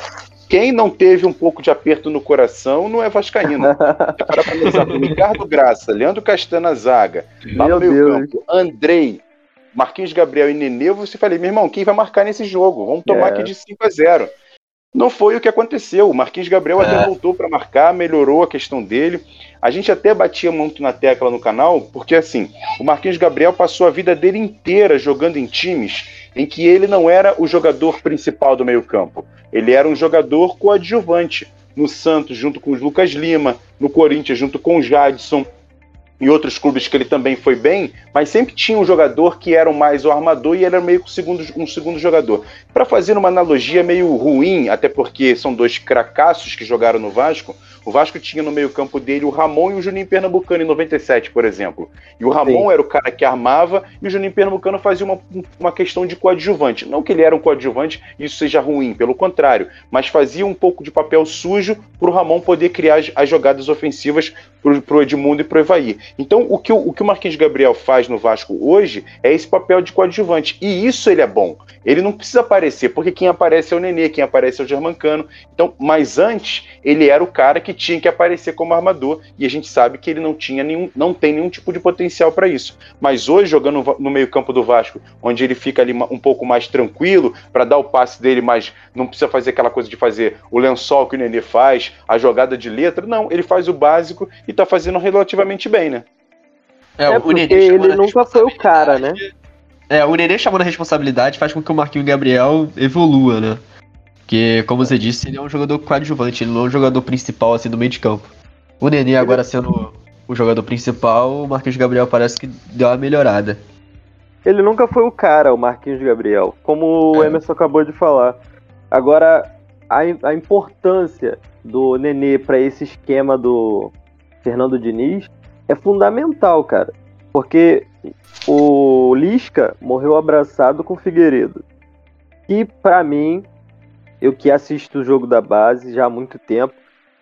Quem não teve um pouco de aperto no coração não é Vascaíno. Para analisar, Ricardo Graça, Leandro Castana Zaga, meu meio campo, Andrei, Marquinhos Gabriel e Nenê, você falei, meu irmão, quem vai marcar nesse jogo? Vamos tomar é. aqui de 5 a 0. Não foi o que aconteceu. O Marquinhos Gabriel é. até voltou para marcar, melhorou a questão dele. A gente até batia muito na tecla no canal, porque assim, o Marquinhos Gabriel passou a vida dele inteira jogando em times em que ele não era o jogador principal do meio-campo. Ele era um jogador coadjuvante. No Santos, junto com o Lucas Lima, no Corinthians, junto com o Jadson, em outros clubes que ele também foi bem, mas sempre tinha um jogador que era mais o armador e ele era meio que um segundo, um segundo jogador. Para fazer uma analogia meio ruim, até porque são dois cracassos que jogaram no Vasco, o Vasco tinha no meio-campo dele o Ramon e o Juninho Pernambucano em 97, por exemplo. E o Ramon Sim. era o cara que armava e o Juninho Pernambucano fazia uma, uma questão de coadjuvante. Não que ele era um coadjuvante e isso seja ruim, pelo contrário, mas fazia um pouco de papel sujo para o Ramon poder criar as, as jogadas ofensivas para o Edmundo e para o Evaí. Então, o que o, o que o Marquinhos Gabriel faz no Vasco hoje é esse papel de coadjuvante. E isso ele é bom. Ele não precisa aparecer, porque quem aparece é o Nenê, quem aparece é o Germancano. Então, mas antes, ele era o cara que tinha que aparecer como armador, e a gente sabe que ele não tinha nenhum, não tem nenhum tipo de potencial para isso. Mas hoje, jogando no meio-campo do Vasco, onde ele fica ali um pouco mais tranquilo, para dar o passe dele, mas não precisa fazer aquela coisa de fazer o lençol que o Nenê faz, a jogada de letra, não, ele faz o básico e tá fazendo relativamente bem, né? É, é porque ele nunca foi o cara, né? É, o Nenê chamando a responsabilidade faz com que o Marquinhos Gabriel evolua, né? Porque, como você disse, ele é um jogador coadjuvante, ele não é um jogador principal assim do meio de campo. O Nenê agora sendo o jogador principal, o Marquinhos Gabriel parece que deu uma melhorada. Ele nunca foi o cara, o Marquinhos Gabriel, como é. o Emerson acabou de falar. Agora, a, a importância do Nenê para esse esquema do Fernando Diniz é fundamental, cara. Porque o Lisca morreu abraçado com o Figueiredo. E para mim, eu que assisto o jogo da base já há muito tempo,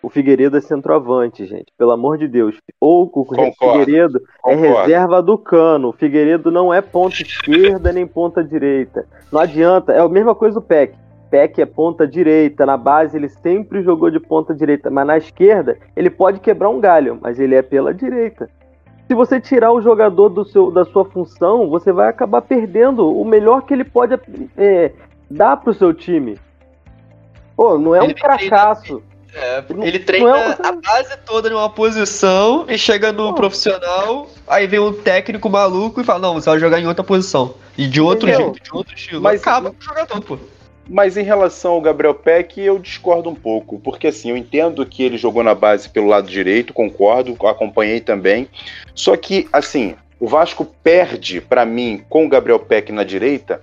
o Figueiredo é centroavante, gente. Pelo amor de Deus. Ou o Concordo. Figueiredo é Concordo. é reserva do cano. O Figueiredo não é ponta esquerda nem ponta direita. Não adianta. É a mesma coisa do Peck. Peck é ponta direita. Na base ele sempre jogou de ponta direita. Mas na esquerda ele pode quebrar um galho. Mas ele é pela direita se você tirar o jogador do seu, da sua função, você vai acabar perdendo o melhor que ele pode é, dar pro seu time. Pô, não é ele um fracasso. É, ele treina é um... a base toda numa posição e chega no pô. profissional, aí vem um técnico maluco e fala, não, você vai jogar em outra posição. E de outro Entendeu? jeito, de outro estilo. Mas acaba com o jogador, pô. Mas em relação ao Gabriel Peck, eu discordo um pouco, porque assim, eu entendo que ele jogou na base pelo lado direito, concordo, acompanhei também. Só que, assim, o Vasco perde, para mim, com o Gabriel Peck na direita,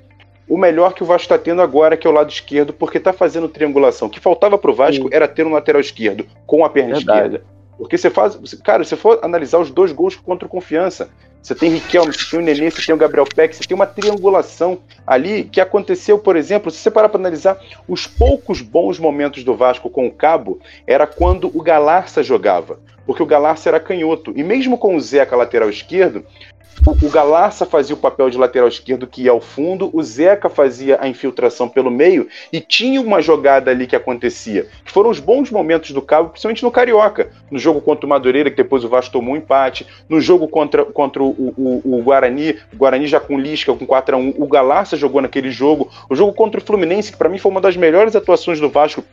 o melhor que o Vasco está tendo agora, que é o lado esquerdo, porque está fazendo triangulação. O que faltava para o Vasco Sim. era ter um lateral esquerdo com a perna Verdade. esquerda. Porque você faz. Cara, se for analisar os dois gols contra o Confiança, você tem Riquelme, você tem o Nenê, você tem o Gabriel Peck, você tem uma triangulação ali que aconteceu, por exemplo, se você parar para analisar, os poucos bons momentos do Vasco com o Cabo era quando o Galarça jogava, porque o Galarça era canhoto. E mesmo com o Zeca lateral esquerdo, o Galarça fazia o papel de lateral esquerdo que ia ao fundo, o Zeca fazia a infiltração pelo meio e tinha uma jogada ali que acontecia. Que foram os bons momentos do Cabo, principalmente no Carioca. No jogo contra o Madureira, que depois o Vasco tomou um empate. No jogo contra, contra o, o, o Guarani, o Guarani já com Lisca, com 4 a 1 O Galarça jogou naquele jogo. O jogo contra o Fluminense, que para mim foi uma das melhores atuações do Vasco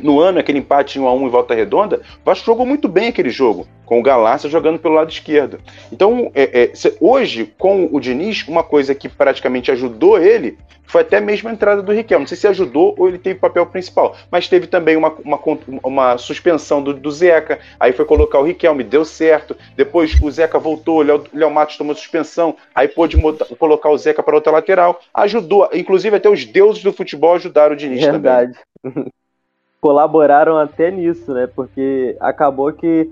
no ano, aquele empate 1 a 1 em volta redonda, o Vasco jogou muito bem aquele jogo, com o Galácia jogando pelo lado esquerdo. Então, é, é, hoje, com o Diniz, uma coisa que praticamente ajudou ele foi até mesmo a entrada do Riquelme. Não sei se ajudou ou ele teve papel principal, mas teve também uma, uma, uma suspensão do, do, Zeca, aí foi colocar o Riquelme, deu certo. Depois o Zeca voltou, o Léo, Léo Matos tomou suspensão, aí pôde colocar o Zeca para outra lateral. Ajudou, inclusive até os deuses do futebol ajudaram o Diniz Verdade. também. Colaboraram até nisso, né? Porque acabou que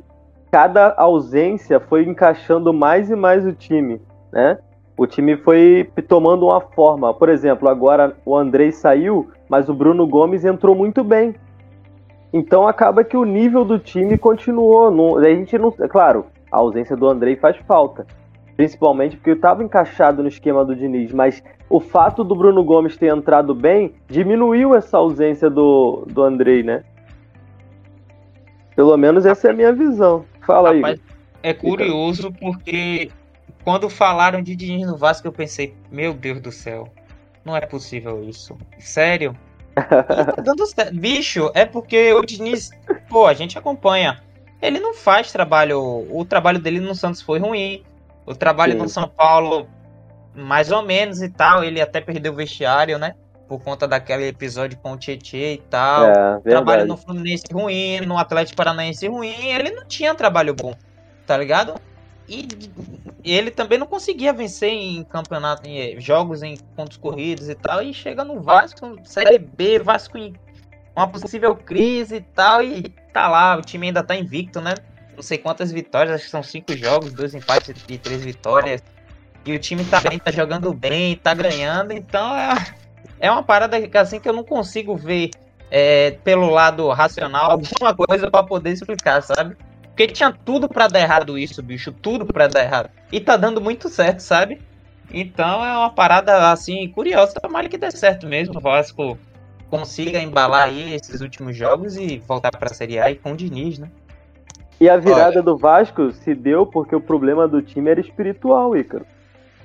cada ausência foi encaixando mais e mais o time, né? O time foi tomando uma forma. Por exemplo, agora o Andrei saiu, mas o Bruno Gomes entrou muito bem. Então acaba que o nível do time continuou. A gente não, é claro, a ausência do Andrei faz falta, principalmente porque eu estava encaixado no esquema do Diniz, mas o fato do Bruno Gomes ter entrado bem diminuiu essa ausência do, do Andrei, né? Pelo menos essa é a minha visão. Fala Rapaz, aí. É curioso porque quando falaram de Diniz no Vasco, eu pensei, meu Deus do céu, não é possível isso. Sério? tá dando certo. Bicho, é porque o Diniz, pô, a gente acompanha. Ele não faz trabalho. O trabalho dele no Santos foi ruim. O trabalho Sim. no São Paulo, mais ou menos e tal. Ele até perdeu o vestiário, né? Por conta daquele episódio com o Tietchan e tal. É, trabalho no Fluminense ruim, no Atlético Paranaense ruim. Ele não tinha trabalho bom, tá ligado? E ele também não conseguia vencer em campeonato, em jogos em pontos corridos e tal. E chega no Vasco, Série B, Vasco em uma possível crise e tal. E tá lá, o time ainda tá invicto, né? Não sei quantas vitórias, acho que são cinco jogos, dois empates e três vitórias. E o time tá bem, tá jogando bem, tá ganhando, então é, é uma parada assim que eu não consigo ver é, pelo lado racional alguma coisa para poder explicar, sabe? Porque tinha tudo para dar errado isso, bicho, tudo para dar errado. E tá dando muito certo, sabe? Então é uma parada assim curiosa, tomara que dê certo mesmo. O Vasco consiga embalar aí esses últimos jogos e voltar para a Série A e com o Diniz, né? E a virada Olha. do Vasco se deu porque o problema do time era espiritual, Ícaro.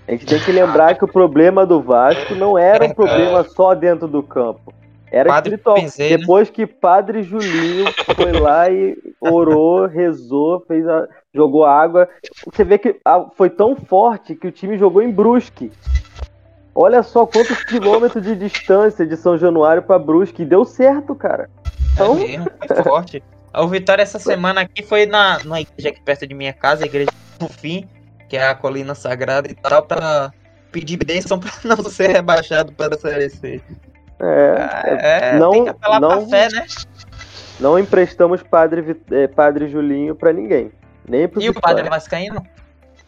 A gente tem que lembrar que o problema do Vasco não era um problema só dentro do campo. Era Padre espiritual. Né? Depois que Padre Julinho foi lá e orou, rezou, fez a, jogou água. Você vê que foi tão forte que o time jogou em Brusque. Olha só quantos quilômetros de distância de São Januário para Brusque. E deu certo, cara. Então... É mesmo, foi forte. O Vitória essa semana aqui foi na, na igreja aqui perto de minha casa, a igreja do fim, que é a colina sagrada e tal, pra pedir bênção pra não ser rebaixado para a Série C. É, é não, tem que apelar não, pra fé, né? Não emprestamos Padre, é, padre Julinho pra ninguém. Nem pro E Vitória. o Padre Vascaíno?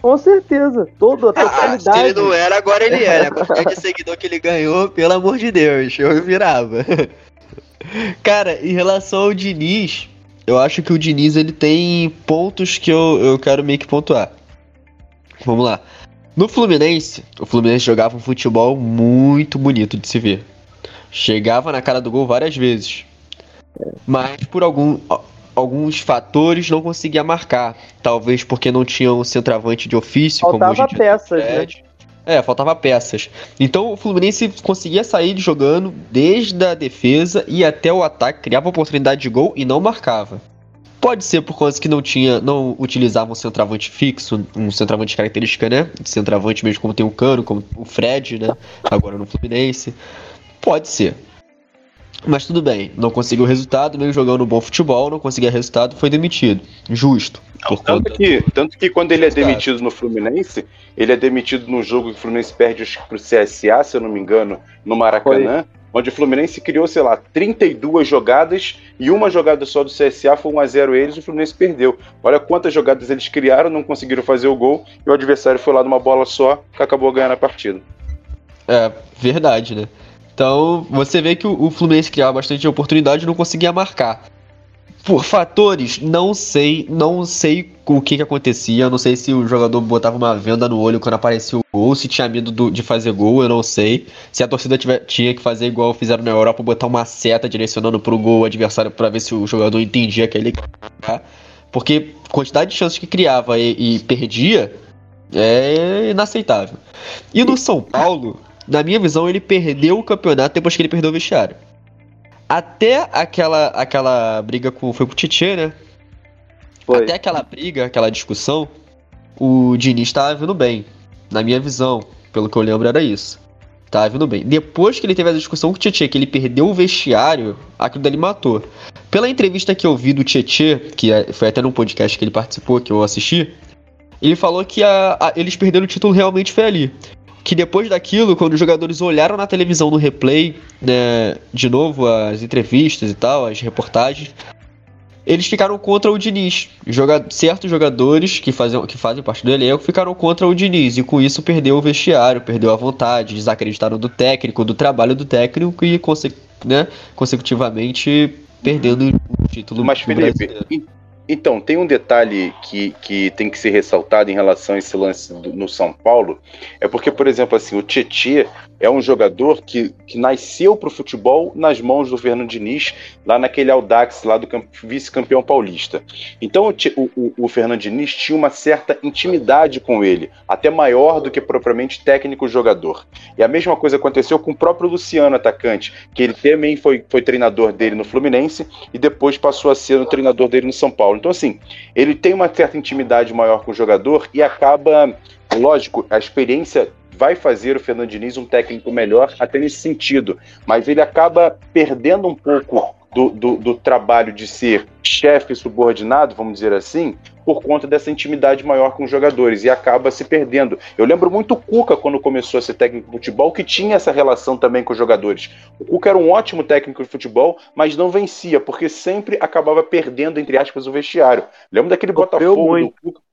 Com certeza, todo a totalidade. Ah, se ele não era, agora ele é. Com a de seguidor que ele ganhou, pelo amor de Deus, eu virava. Cara, em relação ao Diniz, eu acho que o Diniz ele tem pontos que eu, eu quero meio que pontuar. Vamos lá. No Fluminense, o Fluminense jogava um futebol muito bonito de se ver. Chegava na cara do gol várias vezes. Mas por algum, alguns fatores não conseguia marcar. Talvez porque não tinha um centroavante de ofício. Faltava como hoje peças, né? É, faltava peças. Então o Fluminense conseguia sair jogando desde a defesa e até o ataque, criava oportunidade de gol e não marcava. Pode ser por causa que não tinha, não utilizava um centroavante fixo, um centroavante de característica, né? Centroavante mesmo como tem o Cano, como o Fred, né? Agora no Fluminense. Pode ser. Mas tudo bem, não conseguiu resultado, mesmo jogando bom futebol, não conseguia resultado, foi demitido. Justo. Não, tanto, conta... que, tanto que quando ele é demitido no Fluminense, ele é demitido num jogo que o Fluminense perde pro CSA, se eu não me engano, no Maracanã. Foi onde o Fluminense criou, sei lá, 32 jogadas e uma jogada só do CSA foi 1x0 eles e o Fluminense perdeu. Olha quantas jogadas eles criaram, não conseguiram fazer o gol e o adversário foi lá numa bola só que acabou ganhando a partida. É, verdade, né? Então, você vê que o Fluminense criava bastante oportunidade e não conseguia marcar. Por fatores, não sei, não sei o que, que acontecia, não sei se o jogador botava uma venda no olho quando aparecia o gol, se tinha medo do, de fazer gol, eu não sei. Se a torcida tiver, tinha que fazer igual fizeram na Europa, botar uma seta direcionando pro gol adversário para ver se o jogador entendia que ele porque quantidade de chances que criava e, e perdia é inaceitável. E no São Paulo, na minha visão, ele perdeu o campeonato depois que ele perdeu o vestiário. Até aquela, aquela briga com. Foi pro Tietchan, né? Foi. Até aquela briga, aquela discussão, o Diniz tava vindo bem. Na minha visão, pelo que eu lembro, era isso. Tava vindo bem. Depois que ele teve a discussão com o Tietchan, que ele perdeu o vestiário, aquilo dali matou. Pela entrevista que eu vi do Tietchan, que é, foi até num podcast que ele participou, que eu assisti, ele falou que a, a, eles perderam o título realmente foi ali que depois daquilo, quando os jogadores olharam na televisão no replay, né, de novo as entrevistas e tal, as reportagens, eles ficaram contra o Diniz. Joga certos jogadores que, fazem, que fazem parte do elenco ficaram contra o Diniz e com isso perdeu o vestiário, perdeu a vontade, desacreditaram do técnico, do trabalho do técnico e conse né, consecutivamente perdendo o título. Mas Felipe, então, tem um detalhe que, que tem que ser ressaltado em relação a esse lance do, no São Paulo, é porque, por exemplo, assim, o Tietê é um jogador que, que nasceu para o futebol nas mãos do Fernando Diniz, lá naquele Audax, lá do vice-campeão paulista. Então, o, o, o Fernando Diniz tinha uma certa intimidade com ele, até maior do que propriamente técnico-jogador. E a mesma coisa aconteceu com o próprio Luciano, atacante, que ele também foi, foi treinador dele no Fluminense e depois passou a ser o treinador dele no São Paulo. Então, assim, ele tem uma certa intimidade maior com o jogador e acaba, lógico, a experiência vai fazer o Fernando Diniz um técnico melhor, até nesse sentido, mas ele acaba perdendo um pouco do, do, do trabalho de ser chefe subordinado, vamos dizer assim, por conta dessa intimidade maior com os jogadores e acaba se perdendo. Eu lembro muito o Cuca quando começou a ser técnico de futebol, que tinha essa relação também com os jogadores. O Cuca era um ótimo técnico de futebol, mas não vencia, porque sempre acabava perdendo, entre aspas, o vestiário. Lembro daquele Botafogo do Cuca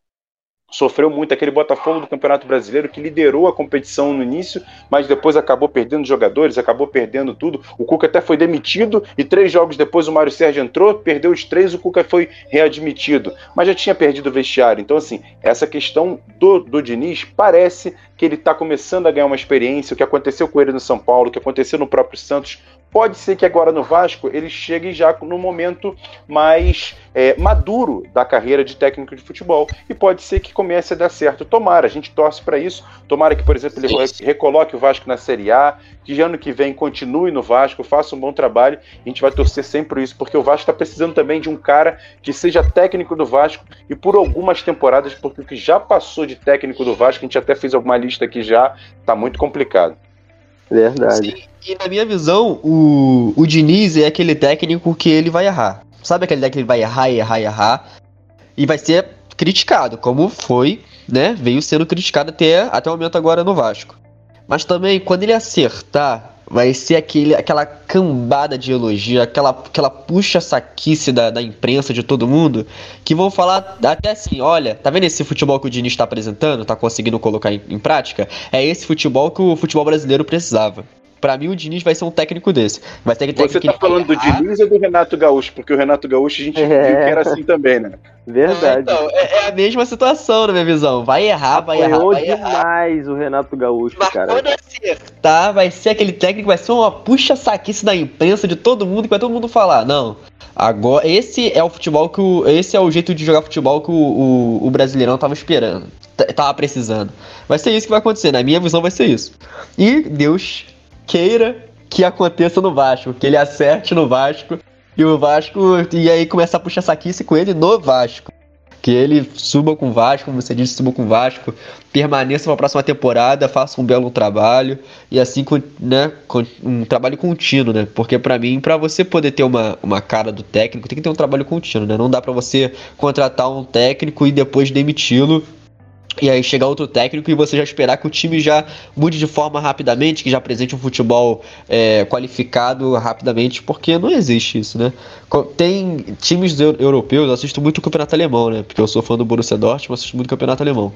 sofreu muito aquele Botafogo do Campeonato Brasileiro que liderou a competição no início, mas depois acabou perdendo jogadores, acabou perdendo tudo. O Cuca até foi demitido e três jogos depois o Mário Sérgio entrou, perdeu os três, o Cuca foi readmitido, mas já tinha perdido o vestiário. Então, assim, essa questão do, do Diniz parece que ele está começando a ganhar uma experiência. O que aconteceu com ele no São Paulo, o que aconteceu no próprio Santos, Pode ser que agora no Vasco ele chegue já no momento mais é, maduro da carreira de técnico de futebol e pode ser que comece a dar certo. Tomara, a gente torce para isso. Tomara que, por exemplo, ele recoloque o Vasco na Série A, que ano que vem continue no Vasco, faça um bom trabalho. A gente vai torcer sempre isso, porque o Vasco está precisando também de um cara que seja técnico do Vasco e por algumas temporadas, porque o que já passou de técnico do Vasco, a gente até fez alguma lista aqui já, está muito complicado. Verdade. Sim, e na minha visão, o, o Diniz é aquele técnico que ele vai errar. Sabe aquele técnico que ele vai errar, errar, errar? E vai ser criticado, como foi, né? Veio sendo criticado até, até o momento agora no Vasco. Mas também, quando ele acertar, vai ser aquele, aquela cambada de elogio, aquela, aquela puxa-saquice da, da imprensa de todo mundo, que vão falar até assim: olha, tá vendo esse futebol que o Diniz está apresentando, tá conseguindo colocar em, em prática? É esse futebol que o futebol brasileiro precisava. Pra mim, o Diniz vai ser um técnico desse. Vai ser Você tá falando do Diniz ou do Renato Gaúcho? Porque o Renato Gaúcho a gente é. viu que era assim também, né? Verdade. então, é, é, a mesma situação, na minha visão. Vai errar, vai Apoiou errar. Vai demais errar. o Renato Gaúcho, Mas cara. Quando acertar, vai ser aquele técnico, vai ser uma puxa-saquice da imprensa de todo mundo, que vai todo mundo falar. Não, agora, esse é o futebol que o. Esse é o jeito de jogar futebol que o, o, o Brasileirão tava esperando. Tava precisando. Vai ser isso que vai acontecer. Na minha visão, vai ser isso. E Deus queira que aconteça no Vasco, que ele acerte no Vasco e o Vasco e aí começar a puxar saquice com ele no Vasco. Que ele suba com o Vasco, como você disse, suba com o Vasco, permaneça para a próxima temporada, faça um belo trabalho e assim, né, um trabalho contínuo, né? Porque para mim, para você poder ter uma, uma cara do técnico, tem que ter um trabalho contínuo, né? Não dá para você contratar um técnico e depois demiti-lo e aí chegar outro técnico e você já esperar que o time já mude de forma rapidamente, que já apresente um futebol é, qualificado rapidamente, porque não existe isso, né? Tem times europeus, eu assisto muito o campeonato alemão, né? Porque eu sou fã do Borussia Dortmund, assisto muito o campeonato alemão.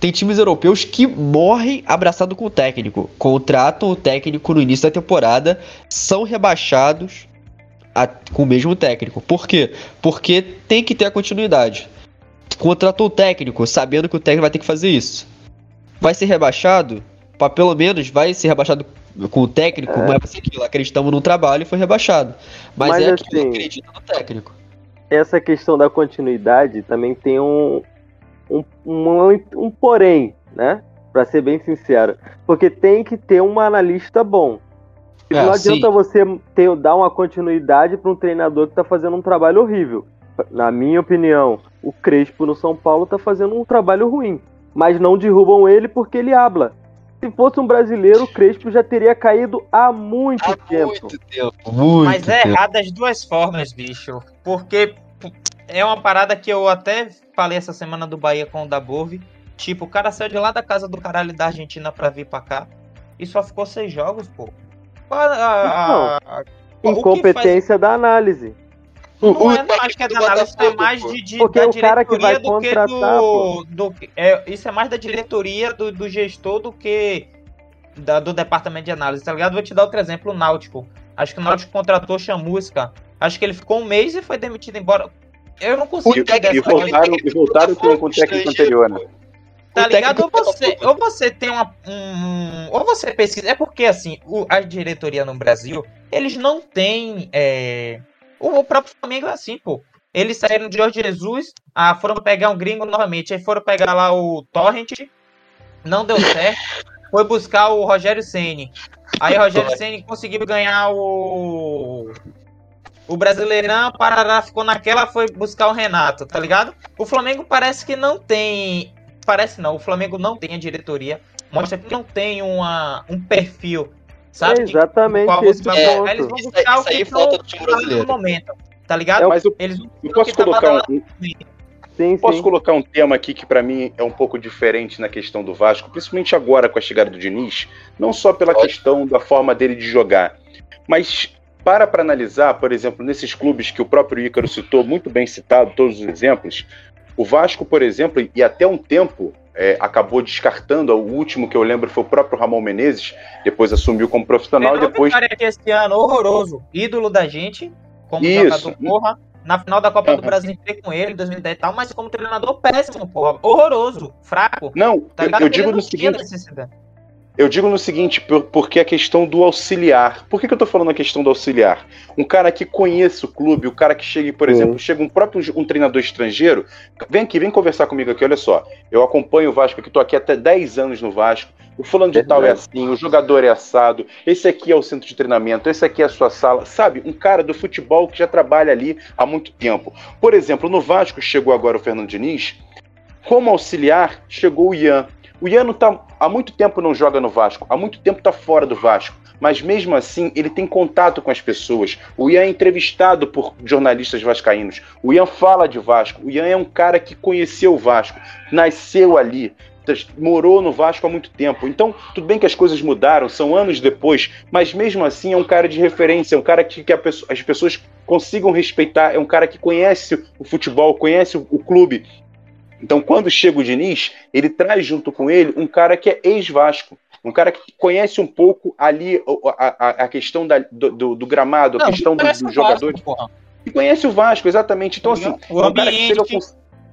Tem times europeus que morrem abraçado com o técnico, contratam o técnico no início da temporada, são rebaixados a, com o mesmo técnico. Por quê? Porque tem que ter a continuidade contratou o técnico, sabendo que o técnico vai ter que fazer isso. Vai ser rebaixado? Para pelo menos vai ser rebaixado com o técnico, é. mas é aquilo, acreditamos no trabalho e foi rebaixado. Mas, mas é assim, aquilo, acredita no técnico. Essa questão da continuidade também tem um, um, um, um porém, né? Para ser bem sincero. Porque tem que ter um analista bom. É, não adianta sim. você ter, dar uma continuidade para um treinador que está fazendo um trabalho horrível na minha opinião, o Crespo no São Paulo tá fazendo um trabalho ruim. Mas não derrubam ele porque ele habla. Se fosse um brasileiro, o Crespo já teria caído há muito há tempo. Muito tempo muito Mas é tempo. errado das duas formas, bicho. Porque é uma parada que eu até falei essa semana do Bahia com o Dabove. Tipo, o cara saiu de lá da casa do caralho da Argentina pra vir pra cá. E só ficou seis jogos, pô. A, a, a, Incompetência faz... da análise. Não, o, é, acho que é da análise, é mais de, de Porque da o cara que vai do que do, do é, Isso é mais da diretoria do, do gestor do que da, do departamento de análise, tá ligado? Vou te dar outro exemplo, o Náutico. Acho que o Náutico contratou Chamusca. Acho que ele ficou um mês e foi demitido embora. Eu não consigo e, e, e voltaram, e voltaram com, com o técnico anterior, né? Tá ligado? Ou você, ou você tem uma. Um, ou você pesquisa. É porque, assim, o, a diretoria no Brasil, eles não têm. É, o próprio Flamengo é assim, pô. Eles saíram de Jorge Jesus, ah, foram pegar um gringo novamente. Aí foram pegar lá o Torrent, não deu certo. Foi buscar o Rogério Ceni. Aí o Rogério Ceni conseguiu ganhar o o Brasileirão, Parará ficou naquela, foi buscar o Renato, tá ligado? O Flamengo parece que não tem, parece não, o Flamengo não tem a diretoria, mostra que não tem uma, um perfil Sabe? É exatamente esse é, ponto. Eles vão buscar isso, o que falta no momento. Tá ligado? É, mas eu, eles eu posso tá colocar um, Sim, Posso sim. colocar um tema aqui que para mim é um pouco diferente na questão do Vasco, principalmente agora com a chegada do Diniz, não só pela Pode. questão da forma dele de jogar, mas para para analisar, por exemplo, nesses clubes que o próprio Ícaro citou, muito bem citado, todos os exemplos, o Vasco, por exemplo, e até um tempo é, acabou descartando. O último que eu lembro foi o próprio Ramon Menezes, depois assumiu como profissional e depois. aqui esse ano horroroso, ídolo da gente, como Isso. jogador, porra. Na final da Copa uhum. do Brasil entrei com ele em 2010 e tal, mas como treinador péssimo, porra. Horroroso, fraco. Não, tá eu, eu digo no seguinte. Eu digo no seguinte, porque a questão do auxiliar. Por que, que eu tô falando a questão do auxiliar? Um cara que conhece o clube, o cara que chega, por exemplo, chega um próprio um treinador estrangeiro, vem aqui, vem conversar comigo aqui, olha só. Eu acompanho o Vasco aqui, tô aqui até 10 anos no Vasco. O fulano de tal é assim, o jogador é assado, esse aqui é o centro de treinamento, esse aqui é a sua sala. Sabe, um cara do futebol que já trabalha ali há muito tempo. Por exemplo, no Vasco chegou agora o Fernando Diniz, como auxiliar chegou o Ian. O Ian tá, há muito tempo não joga no Vasco, há muito tempo está fora do Vasco, mas mesmo assim ele tem contato com as pessoas. O Ian é entrevistado por jornalistas vascaínos. O Ian fala de Vasco. O Ian é um cara que conheceu o Vasco, nasceu ali, morou no Vasco há muito tempo. Então, tudo bem que as coisas mudaram, são anos depois, mas mesmo assim é um cara de referência, é um cara que, que as pessoas consigam respeitar, é um cara que conhece o futebol, conhece o, o clube, então, quando chega o Diniz, ele traz junto com ele um cara que é ex-Vasco. Um cara que conhece um pouco ali a, a, a questão da, do, do, gramado, a Não, questão dos do jogadores. E conhece o Vasco, exatamente. Então, assim, o é um cara que chega com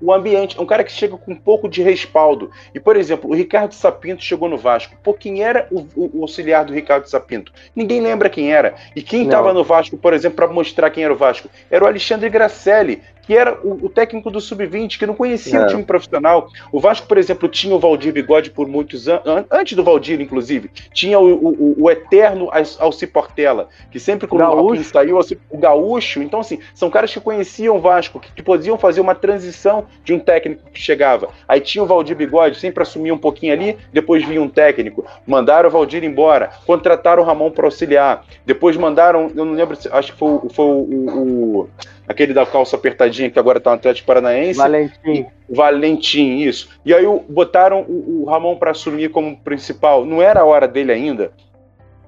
o ambiente, é um cara que chega com um pouco de respaldo. E, por exemplo, o Ricardo Sapinto chegou no Vasco. Pô, quem era o, o, o auxiliar do Ricardo Sapinto? Ninguém lembra quem era. E quem estava no Vasco, por exemplo, para mostrar quem era o Vasco? Era o Alexandre Gracelli, que era o, o técnico do Sub-20, que não conhecia é. o time profissional. O Vasco, por exemplo, tinha o Valdir Bigode por muitos anos, antes do Valdir, inclusive, tinha o, o, o eterno Alci Portela, que sempre quando alguém saiu, o Gaúcho. Então, assim, são caras que conheciam o Vasco, que, que podiam fazer uma transição de um técnico que chegava. Aí tinha o Valdir Bigode, sempre assumia um pouquinho ali, depois vinha um técnico. Mandaram o Valdir embora, contrataram o Ramon para auxiliar. Depois mandaram, eu não lembro, acho que foi, foi o, o, o aquele da calça apertadinha que agora tá no Atlético Paranaense. Valentim. Valentim, isso. E aí botaram o, o Ramon para assumir como principal. Não era a hora dele ainda.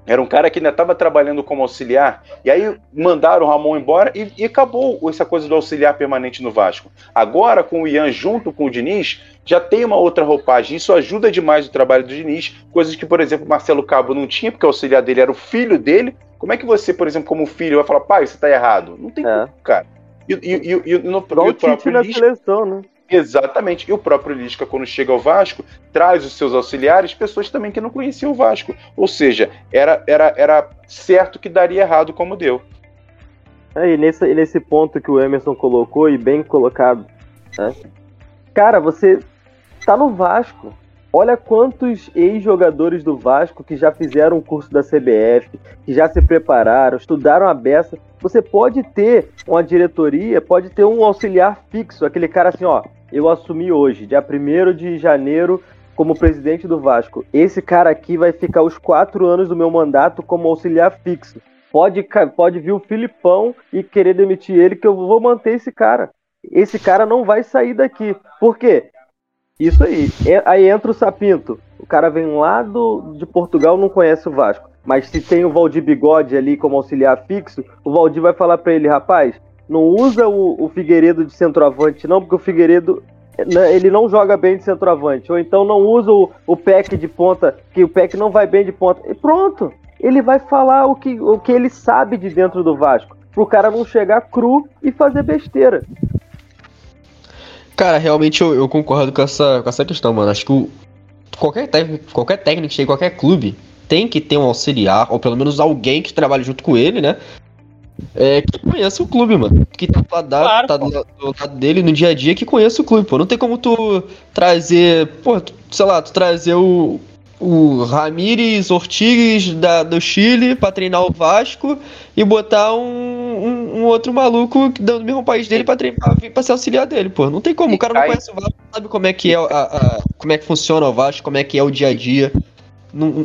Era um cara que ainda estava trabalhando como auxiliar. E aí mandaram o Ramon embora e, e, acabou essa coisa do auxiliar permanente no Vasco. Agora, com o Ian junto com o Diniz, já tem uma outra roupagem. Isso ajuda demais o trabalho do Diniz. Coisas que, por exemplo, Marcelo Cabo não tinha, porque o auxiliar dele era o filho dele. Como é que você, por exemplo, como filho, vai falar, pai, você está errado? Não tem é. como, cara. E, e, e, e no, o próprio na seleção, né? Exatamente. E o próprio Lisca, quando chega ao Vasco, traz os seus auxiliares, pessoas também que não conheciam o Vasco. Ou seja, era, era, era certo que daria errado como deu. É, e nesse, nesse ponto que o Emerson colocou, e bem colocado, né? Cara, você tá no Vasco. Olha quantos ex-jogadores do Vasco que já fizeram o curso da CBF, que já se prepararam, estudaram a beça. Você pode ter uma diretoria, pode ter um auxiliar fixo, aquele cara assim, ó, eu assumi hoje, dia 1 de janeiro, como presidente do Vasco. Esse cara aqui vai ficar os quatro anos do meu mandato como auxiliar fixo. Pode, pode vir o Filipão e querer demitir ele, que eu vou manter esse cara. Esse cara não vai sair daqui. Por quê? Isso aí. Aí entra o Sapinto. O cara vem lá do, de Portugal, não conhece o Vasco. Mas se tem o Valdir Bigode ali como auxiliar fixo, o Valdir vai falar para ele, rapaz, não usa o, o Figueiredo de centroavante, não, porque o Figueiredo né, ele não joga bem de centroavante. Ou então não usa o, o PEC de ponta, que o PEC não vai bem de ponta. E pronto. Ele vai falar o que, o que ele sabe de dentro do Vasco. Pro cara não chegar cru e fazer besteira. Cara, realmente eu, eu concordo com essa, com essa questão, mano. Acho que o, qualquer, técnico, qualquer técnico que qualquer clube tem que ter um auxiliar, ou pelo menos alguém que trabalhe junto com ele, né? É, que conhece o clube, mano. Que tá, tá, claro, tá do, do lado dele no dia a dia que conhece o clube, pô. Não tem como tu trazer, pô, tu, sei lá, tu trazer o, o Ramires Ortiz da, do Chile para treinar o Vasco e botar um, um, um, outro maluco do mesmo país dele para treinar para ser auxiliar dele, pô. Não tem como, o cara não conhece o Vasco, não sabe como é que é a, a, como é que funciona o Vasco, como é que é o dia a dia.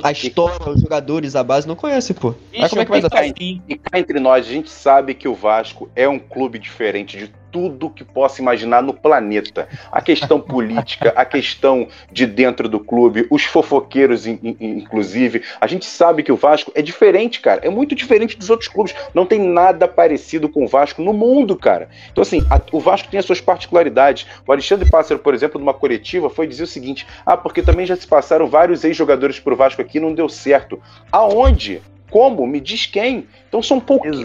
a história, os jogadores, a base não conhece, pô. Ixi, como é que vai dar? E cá entre nós, a gente sabe que o Vasco é um clube diferente de tudo que possa imaginar no planeta. A questão política, a questão de dentro do clube, os fofoqueiros, inclusive. A gente sabe que o Vasco é diferente, cara. É muito diferente dos outros clubes. Não tem nada parecido com o Vasco no mundo, cara. Então, assim, a, o Vasco tem as suas particularidades. O Alexandre Pássaro, por exemplo, numa coletiva, foi dizer o seguinte: ah, porque também já se passaram vários ex-jogadores pro Vasco aqui não deu certo. Aonde? Como? Me diz quem? Então são poucos.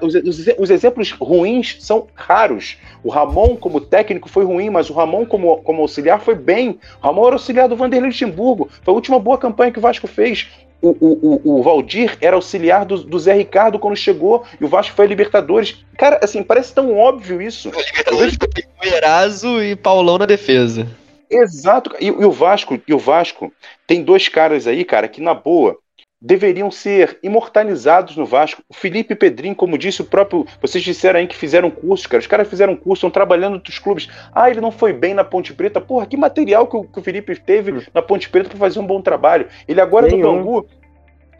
Os, os, os, exemplos ruins são raros. O Ramon, como técnico, foi ruim, mas o Ramon, como, como auxiliar, foi bem. O Ramon era auxiliar do Vanderlei Luxemburgo. Foi a última boa campanha que o Vasco fez. O, o, o, o Valdir era auxiliar do, do, Zé Ricardo quando chegou e o Vasco foi Libertadores. Cara, assim, parece tão óbvio isso. Libertadores com Eraso e Paulão na defesa. Exato. E, e, o Vasco, e o Vasco tem dois caras aí, cara, que na boa deveriam ser imortalizados no Vasco. O Felipe Pedrinho, como disse o próprio. Vocês disseram aí que fizeram curso, cara. Os caras fizeram curso, estão trabalhando nos clubes. Ah, ele não foi bem na Ponte Preta. Porra, que material que o, que o Felipe teve na Ponte Preta para fazer um bom trabalho. Ele agora Nenhum. no Bangu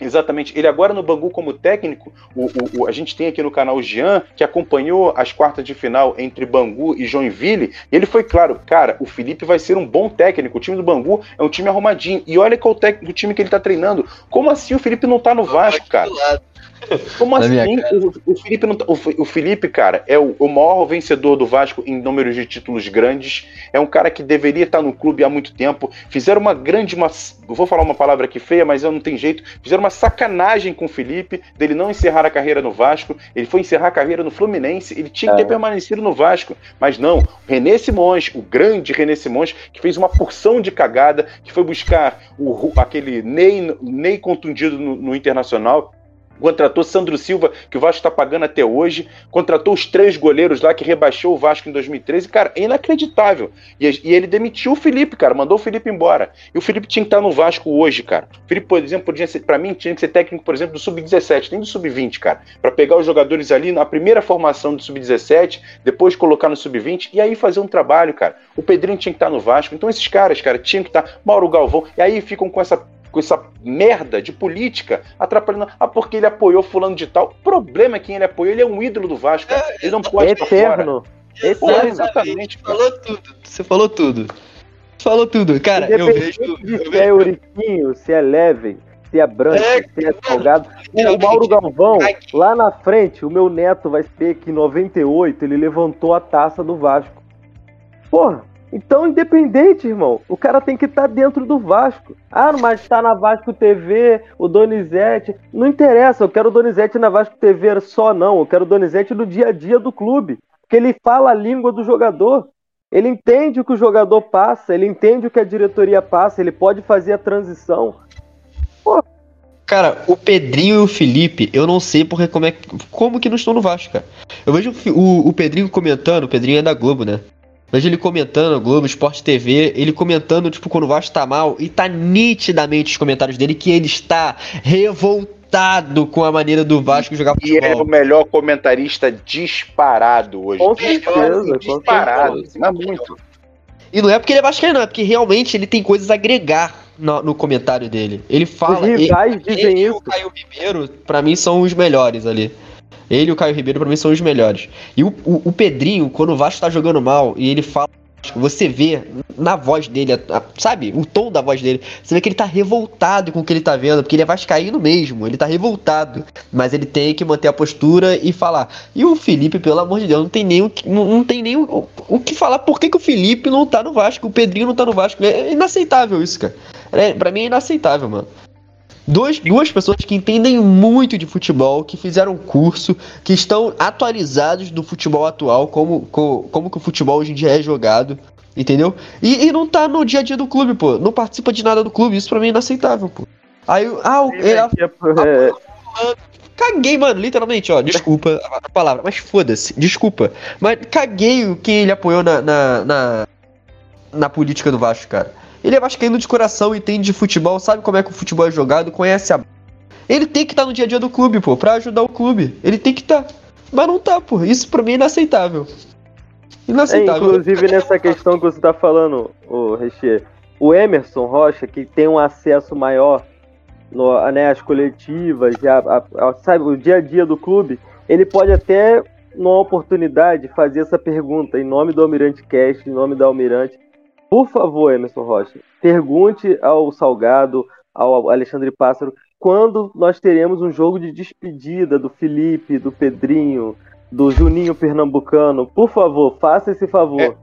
Exatamente. Ele agora no Bangu como técnico, o, o, o, a gente tem aqui no canal o Jean, que acompanhou as quartas de final entre Bangu e Joinville, e ele foi claro, cara, o Felipe vai ser um bom técnico, o time do Bangu é um time arrumadinho, e olha qual o técnico do time que ele tá treinando. Como assim o Felipe não tá no Vasco, cara? Como assim? O, o, Felipe não, tá, o, o, Felipe, cara, é o, o, maior vencedor do Vasco em números de títulos grandes. É um cara que deveria estar no clube há muito tempo. Fizeram uma grande. Uma, vou falar uma palavra aqui feia, mas eu não tenho jeito. Fizeram uma sacanagem com o Felipe, dele não encerrar a carreira no Vasco. Ele foi encerrar a carreira no Fluminense. Ele tinha que ter é. permanecido no Vasco. Mas não. René Simões, o grande René Simões, que fez uma porção de cagada, que foi buscar o, aquele Ney, Ney contundido no, no Internacional contratou Sandro Silva, que o Vasco está pagando até hoje, contratou os três goleiros lá que rebaixou o Vasco em 2013, cara, é inacreditável. E, e, ele demitiu o Felipe, cara, mandou o Felipe embora. E o Felipe tinha que estar no Vasco hoje, cara. O Felipe, por exemplo, podia ser, para mim, tinha que ser técnico, por exemplo, do Sub-17, nem do Sub-20, cara, para pegar os jogadores ali na primeira formação do Sub-17, depois colocar no Sub-20 e aí fazer um trabalho, cara. O Pedrinho tinha que estar no Vasco. Então esses caras, cara, tinham que estar, Mauro Galvão, e aí ficam com essa com essa merda de política atrapalhando. Ah, porque ele apoiou fulano de tal. O problema é quem ele apoiou, ele é um ídolo do Vasco. Cara. Ele não pode Eterno. Eterno. exatamente. Falou tudo. Você falou tudo. Falou tudo. Cara, eu vejo. De se é Euriquinho, se é Leven, se é branco, é, se é salgado. O Mauro Galvão, lá na frente, o meu neto vai ter que em 98 ele levantou a taça do Vasco. Porra, então, independente, irmão, o cara tem que estar tá dentro do Vasco. Ah, mas está na Vasco TV, o Donizete. Não interessa, eu quero o Donizete na Vasco TV só, não. Eu quero o Donizete no dia a dia do clube. Porque ele fala a língua do jogador. Ele entende o que o jogador passa, ele entende o que a diretoria passa, ele pode fazer a transição. Pô. Cara, o Pedrinho e o Felipe, eu não sei porque como, é, como que não estão no Vasco, cara. Eu vejo o, o Pedrinho comentando, o Pedrinho é da Globo, né? Vejo ele comentando, Globo Esporte TV, ele comentando, tipo, quando o Vasco tá mal, e tá nitidamente os comentários dele que ele está revoltado com a maneira do Vasco jogar futebol. E é o melhor comentarista disparado hoje. Com certeza, disparado, mas muito. E não é porque ele é vascaíno, é porque realmente ele tem coisas a agregar no, no comentário dele. Ele fala... Os rivais ele, dizem ele isso. e o Caio Ribeiro, pra mim, são os melhores ali. Ele e o Caio Ribeiro, pra mim, são os melhores. E o, o, o Pedrinho, quando o Vasco tá jogando mal e ele fala você vê na voz dele, sabe? O tom da voz dele. Você vê que ele tá revoltado com o que ele tá vendo, porque ele é vascaíno mesmo, ele tá revoltado. Mas ele tem que manter a postura e falar. E o Felipe, pelo amor de Deus, não tem nem o que, não, não tem nem o, o, que falar. Por que, que o Felipe não tá no Vasco? O Pedrinho não tá no Vasco. É inaceitável isso, cara. É, pra mim é inaceitável, mano. Duas, duas pessoas que entendem muito de futebol, que fizeram curso, que estão atualizados do futebol atual, como, como, como que o futebol hoje em dia é jogado, entendeu? E, e não tá no dia a dia do clube, pô. Não participa de nada do clube. Isso pra mim é inaceitável, pô. Aí, ah, o, é, a, a, a, Caguei, mano, literalmente, ó. Desculpa a palavra, mas foda-se, desculpa. Mas caguei o que ele apoiou na, na, na, na política do Vasco, cara. Ele é vascaíno de coração, entende de futebol, sabe como é que o futebol é jogado, conhece a. Ele tem que estar tá no dia a dia do clube, pô, pra ajudar o clube. Ele tem que estar. Tá. Mas não tá, pô. Isso pra mim é inaceitável. Inaceitável. É, inclusive nessa questão que você tá falando, o Reche, o Emerson Rocha, que tem um acesso maior no, né, às coletivas, a, a, a, sabe, o dia a dia do clube, ele pode até, numa oportunidade, fazer essa pergunta em nome do Almirante Cast, em nome da Almirante, por favor, Emerson Rocha, pergunte ao Salgado, ao Alexandre Pássaro, quando nós teremos um jogo de despedida do Felipe, do Pedrinho, do Juninho Pernambucano. Por favor, faça esse favor. É.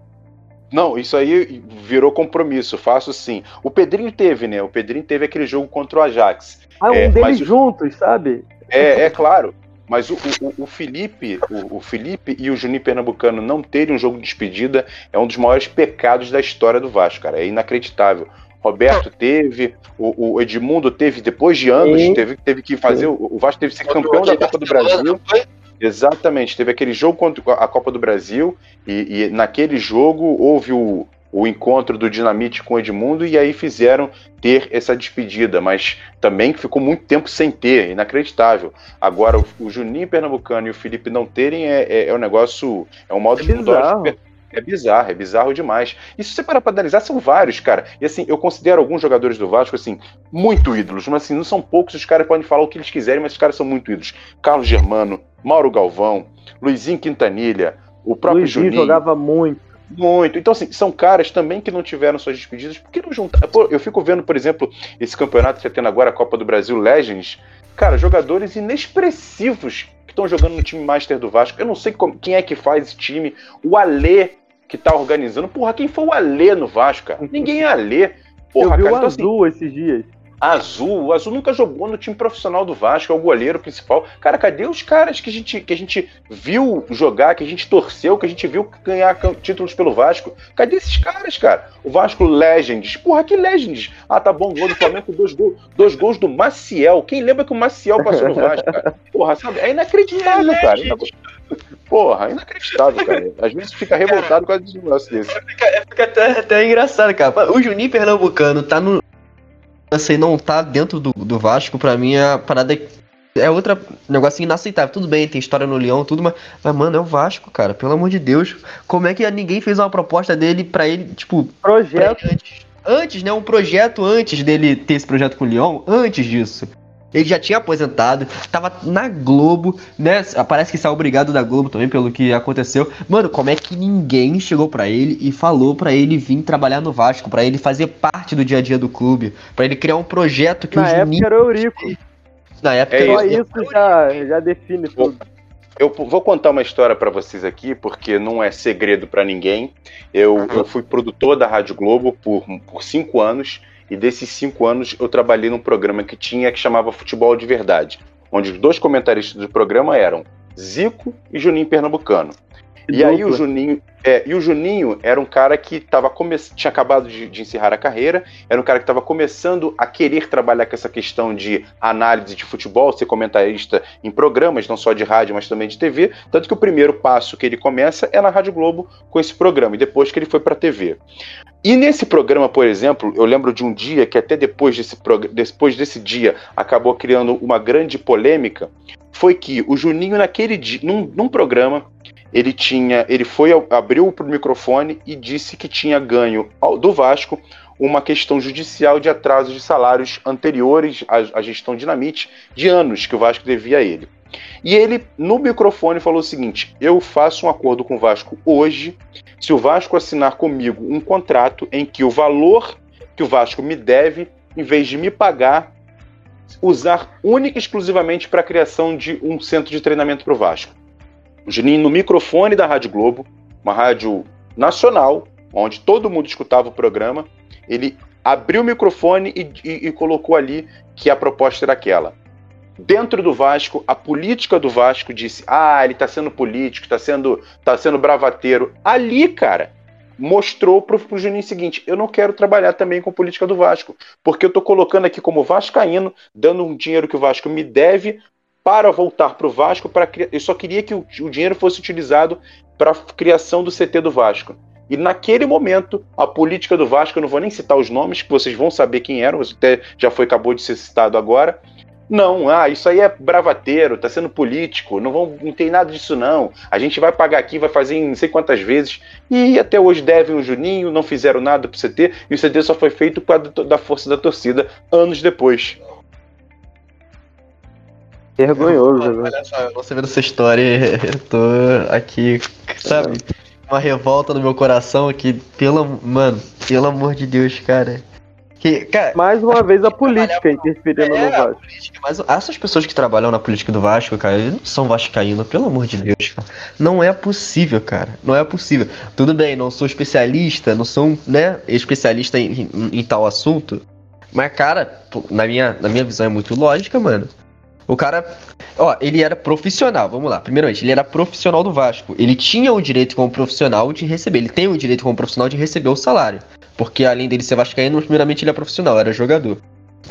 Não, isso aí virou compromisso, faço sim. O Pedrinho teve, né? O Pedrinho teve aquele jogo contra o Ajax. Ah, um é, deles juntos, sabe? É, é claro. Mas o, o, o Felipe, o, o, Felipe e o Juninho Pernambucano não terem um jogo de despedida é um dos maiores pecados da história do Vasco, cara. É inacreditável. Roberto teve, o, o Edmundo teve, depois de anos, teve, teve que fazer. O, o Vasco teve que ser campeão da Copa do Brasil. Exatamente, teve aquele jogo contra a Copa do Brasil, e, e naquele jogo houve o, o encontro do Dinamite com o Edmundo e aí fizeram ter essa despedida, mas também ficou muito tempo sem ter, inacreditável. Agora, o, o Juninho Pernambucano e o Felipe não terem é, é, é um negócio, é um modo é de bizarro. É bizarro, é bizarro demais. E se você parar pra analisar, são vários, cara. E assim, eu considero alguns jogadores do Vasco, assim, muito ídolos. Mas assim, não são poucos, os caras podem falar o que eles quiserem, mas os caras são muito ídolos. Carlos Germano, Mauro Galvão, Luizinho Quintanilha, o próprio Luizinho Juninho. jogava muito. Muito. Então, assim, são caras também que não tiveram suas despedidas. Por que não juntar? Pô, eu fico vendo, por exemplo, esse campeonato que está tendo agora, a Copa do Brasil Legends. Cara, jogadores inexpressivos que estão jogando no time Master do Vasco. Eu não sei como, quem é que faz esse time. O Alê que tá organizando. Porra, quem foi o Alê no Vasco, cara? Ninguém é Alê. Porra, eu vi cara, o então, Azul assim, esses dias. Azul, o Azul nunca jogou no time profissional do Vasco, é o goleiro principal. Cara, cadê os caras que a gente, que a gente viu jogar, que a gente torceu, que a gente viu ganhar títulos pelo Vasco? Cadê esses caras, cara? O Vasco Legends. Porra, que Legends? Ah, tá bom, gol do Flamengo, dois, gols, dois gols do Maciel. Quem lembra que o Maciel passou no Vasco, cara? Porra, sabe? É inacreditável, cara. Porra, inacreditável, cara. Às vezes fica revoltado com a negócio desse. É, fica, fica até, até engraçado, cara. O Juninho Pernambucano tá no, assim, não tá dentro do, do Vasco, pra mim a parada é outra negócio inaceitável. Tudo bem, tem história no Leão, tudo, mas, mas, mano, é o Vasco, cara. Pelo amor de Deus. Como é que ninguém fez uma proposta dele pra ele, tipo. Projeto. Antes, antes, né? Um projeto antes dele ter esse projeto com o Leão, antes disso. Ele já tinha aposentado, tava na Globo, né? Parece que saiu obrigado da Globo também pelo que aconteceu. Mano, como é que ninguém chegou para ele e falou para ele vir trabalhar no Vasco, para ele fazer parte do dia a dia do clube, para ele criar um projeto que na época Juninho... era o Eurico. Na época é era isso, isso já, já define tudo. Eu vou contar uma história para vocês aqui, porque não é segredo para ninguém. Eu, eu fui produtor da Rádio Globo por, por cinco anos e desses cinco anos eu trabalhei num programa que tinha que chamava Futebol de Verdade, onde os dois comentaristas do programa eram Zico e Juninho Pernambucano. E dupla. aí o Juninho, é, e o Juninho era um cara que tava come... tinha acabado de, de, encerrar a carreira, era um cara que estava começando a querer trabalhar com essa questão de análise de futebol, ser comentarista em programas, não só de rádio, mas também de TV. Tanto que o primeiro passo que ele começa é na Rádio Globo com esse programa, e depois que ele foi para a TV. E nesse programa, por exemplo, eu lembro de um dia que até depois desse, depois desse dia acabou criando uma grande polêmica, foi que o Juninho naquele dia, num, num programa, ele tinha, ele foi abriu o microfone e disse que tinha ganho do Vasco uma questão judicial de atraso de salários anteriores à, à gestão Dinamite de anos que o Vasco devia a ele. E ele, no microfone, falou o seguinte: Eu faço um acordo com o Vasco hoje. Se o Vasco assinar comigo um contrato em que o valor que o Vasco me deve, em vez de me pagar, usar única e exclusivamente para a criação de um centro de treinamento para o Vasco. O Juninho, no microfone da Rádio Globo, uma rádio nacional, onde todo mundo escutava o programa, ele abriu o microfone e, e, e colocou ali que a proposta era aquela. Dentro do Vasco, a política do Vasco disse: ah, ele está sendo político, está sendo, tá sendo bravateiro. Ali, cara, mostrou pro, pro Juninho o seguinte: eu não quero trabalhar também com política do Vasco, porque eu tô colocando aqui como Vascaíno, dando um dinheiro que o Vasco me deve para voltar pro Vasco. Para eu só queria que o, o dinheiro fosse utilizado para a criação do CT do Vasco. E naquele momento, a política do Vasco, eu não vou nem citar os nomes, que vocês vão saber quem eram, até já foi acabou de ser citado agora, não, ah, isso aí é bravateiro, tá sendo político, não, vão, não tem nada disso não. A gente vai pagar aqui, vai fazer em não sei quantas vezes. E até hoje devem o Juninho, não fizeram nada pro CT, e o CT só foi feito por causa da força da torcida anos depois. Vergonhoso, né? Olha só, você vendo essa história, eu tô aqui, sabe? Uma revolta no meu coração aqui, pelo, mano, pelo amor de Deus, cara. Que, cara, Mais uma vez a política interferindo é, no Vasco. Política, mas essas pessoas que trabalham na política do Vasco, cara, eles não são vascaínos, pelo amor de Deus, cara. Não é possível, cara. Não é possível. Tudo bem, não sou especialista, não sou, né, especialista em, em, em tal assunto. Mas, cara, na minha, na minha visão é muito lógica, mano. O cara, ó, ele era profissional, vamos lá. Primeiramente, ele era profissional do Vasco. Ele tinha o direito como profissional de receber, ele tem o direito como profissional de receber o salário. Porque além dele ser vascaíno, primeiramente ele é profissional, era jogador.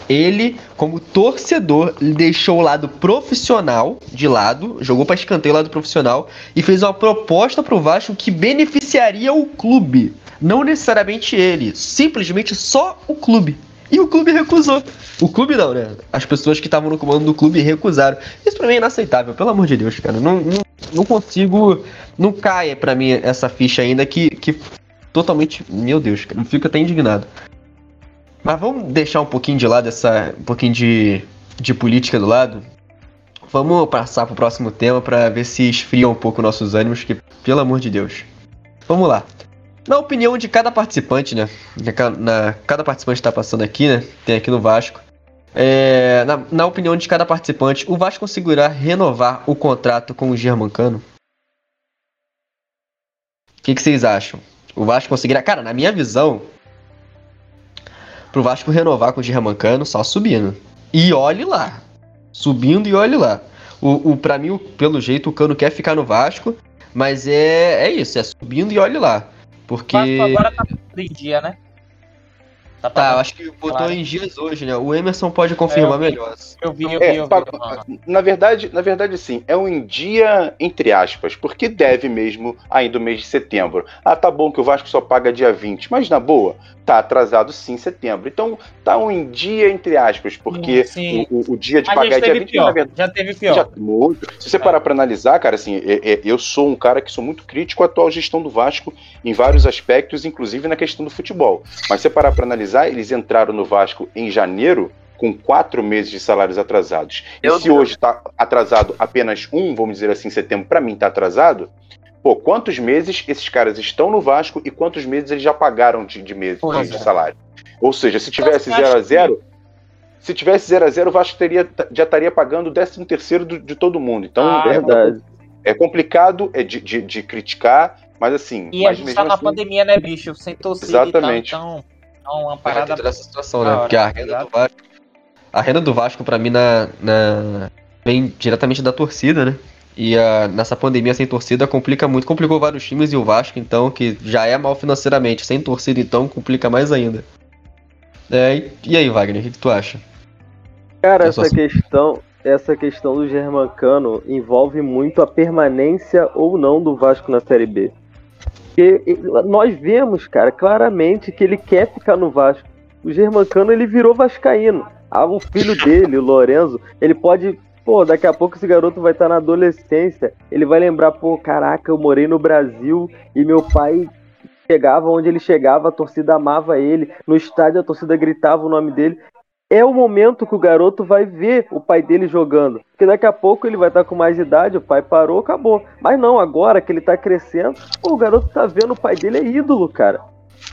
Ele, como torcedor, deixou o lado profissional de lado, jogou para escanteio o lado profissional e fez uma proposta pro Vasco que beneficiaria o clube, não necessariamente ele, simplesmente só o clube. E o clube recusou. O clube não, né? As pessoas que estavam no comando do clube recusaram. Isso pra mim é inaceitável, pelo amor de Deus, cara. Não, não, não consigo. Não caia pra mim essa ficha ainda que, que totalmente. Meu Deus, cara, eu fico até indignado. Mas vamos deixar um pouquinho de lado essa. um pouquinho de, de política do lado. Vamos passar pro próximo tema para ver se esfria um pouco nossos ânimos, que pelo amor de Deus. Vamos lá. Na opinião de cada participante, né? Na, na cada participante está passando aqui, né? Tem aqui no Vasco. É, na, na, opinião de cada participante, o Vasco conseguirá renovar o contrato com o Germancano? O que, que vocês acham? O Vasco conseguirá. Cara, na minha visão, pro Vasco renovar com o Germancano só subindo. E olhe lá. Subindo e olhe lá. O, o, pra mim, pelo jeito, o Cano quer ficar no Vasco, mas é, é isso, é subindo e olhe lá. Porque. Agora tá em dia, né? Tá, tá eu acho que botou claro. em dias hoje, né? O Emerson pode confirmar é, eu melhor. Eu vi, eu vi, é, eu vi. Na verdade, na verdade, sim. É um em dia, entre aspas, porque deve mesmo ainda o mês de setembro. Ah, tá bom que o Vasco só paga dia 20, mas na boa, tá atrasado sim setembro. Então tá um em dia, entre aspas, porque o, o, dia de pagar é dia 20. Pior, verdade, já teve pior. Já, muito. Se você é. parar pra analisar, cara, assim, é, é, eu sou um cara que sou muito crítico à atual gestão do Vasco em vários aspectos, inclusive na questão do futebol. Mas se você parar pra analisar, eles entraram no Vasco em janeiro com quatro meses de salários atrasados. E se hoje está atrasado apenas um, vamos dizer assim, setembro, para mim está atrasado, pô, quantos meses esses caras estão no Vasco e quantos meses eles já pagaram de, de meses de é. salário? Ou seja, se tivesse 0 a 0 se tivesse 0 a 0 o Vasco teria, já estaria pagando o 13 terceiro de todo mundo. Então ah, é, é, complicado é de, de, de, criticar, mas assim. E a gente está na assim, pandemia, né, bicho? Sem torcida exatamente. Tal, então então, uma parada. dessa situação, né? Porque a renda do Vasco. A renda do Vasco, pra mim, na, na... vem diretamente da torcida, né? E a, nessa pandemia sem torcida complica muito, complicou vários times e o Vasco, então, que já é mal financeiramente, sem torcida, então, complica mais ainda. É, e aí, Wagner, o que, que tu acha? Cara, essa questão, essa questão do Germancano envolve muito a permanência ou não do Vasco na Série B. Porque nós vemos, cara, claramente que ele quer ficar no Vasco. O Germancano, ele virou vascaíno. Ah, o filho dele, o Lorenzo, ele pode... Pô, daqui a pouco esse garoto vai estar na adolescência. Ele vai lembrar, pô, caraca, eu morei no Brasil e meu pai chegava onde ele chegava, a torcida amava ele. No estádio a torcida gritava o nome dele é o momento que o garoto vai ver o pai dele jogando. Porque daqui a pouco ele vai estar com mais idade, o pai parou, acabou. Mas não, agora que ele está crescendo, o garoto está vendo o pai dele é ídolo, cara.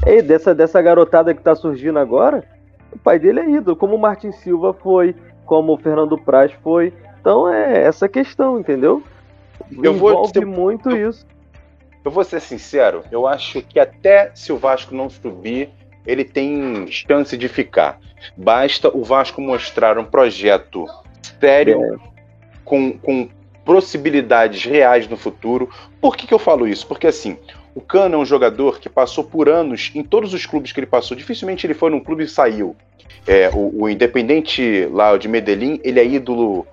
E dessa, dessa garotada que está surgindo agora, o pai dele é ídolo, como o Martin Silva foi, como o Fernando Praz foi. Então é essa questão, entendeu? Eu Envolve vou muito eu, isso. Eu vou ser sincero, eu acho que até se o Vasco não subir, ele tem chance de ficar. Basta o Vasco mostrar um projeto sério, é. com, com possibilidades reais no futuro. Por que, que eu falo isso? Porque assim, o Cano é um jogador que passou por anos em todos os clubes que ele passou. Dificilmente ele foi num clube e saiu. É, o, o Independente lá de Medellín, ele é ídolo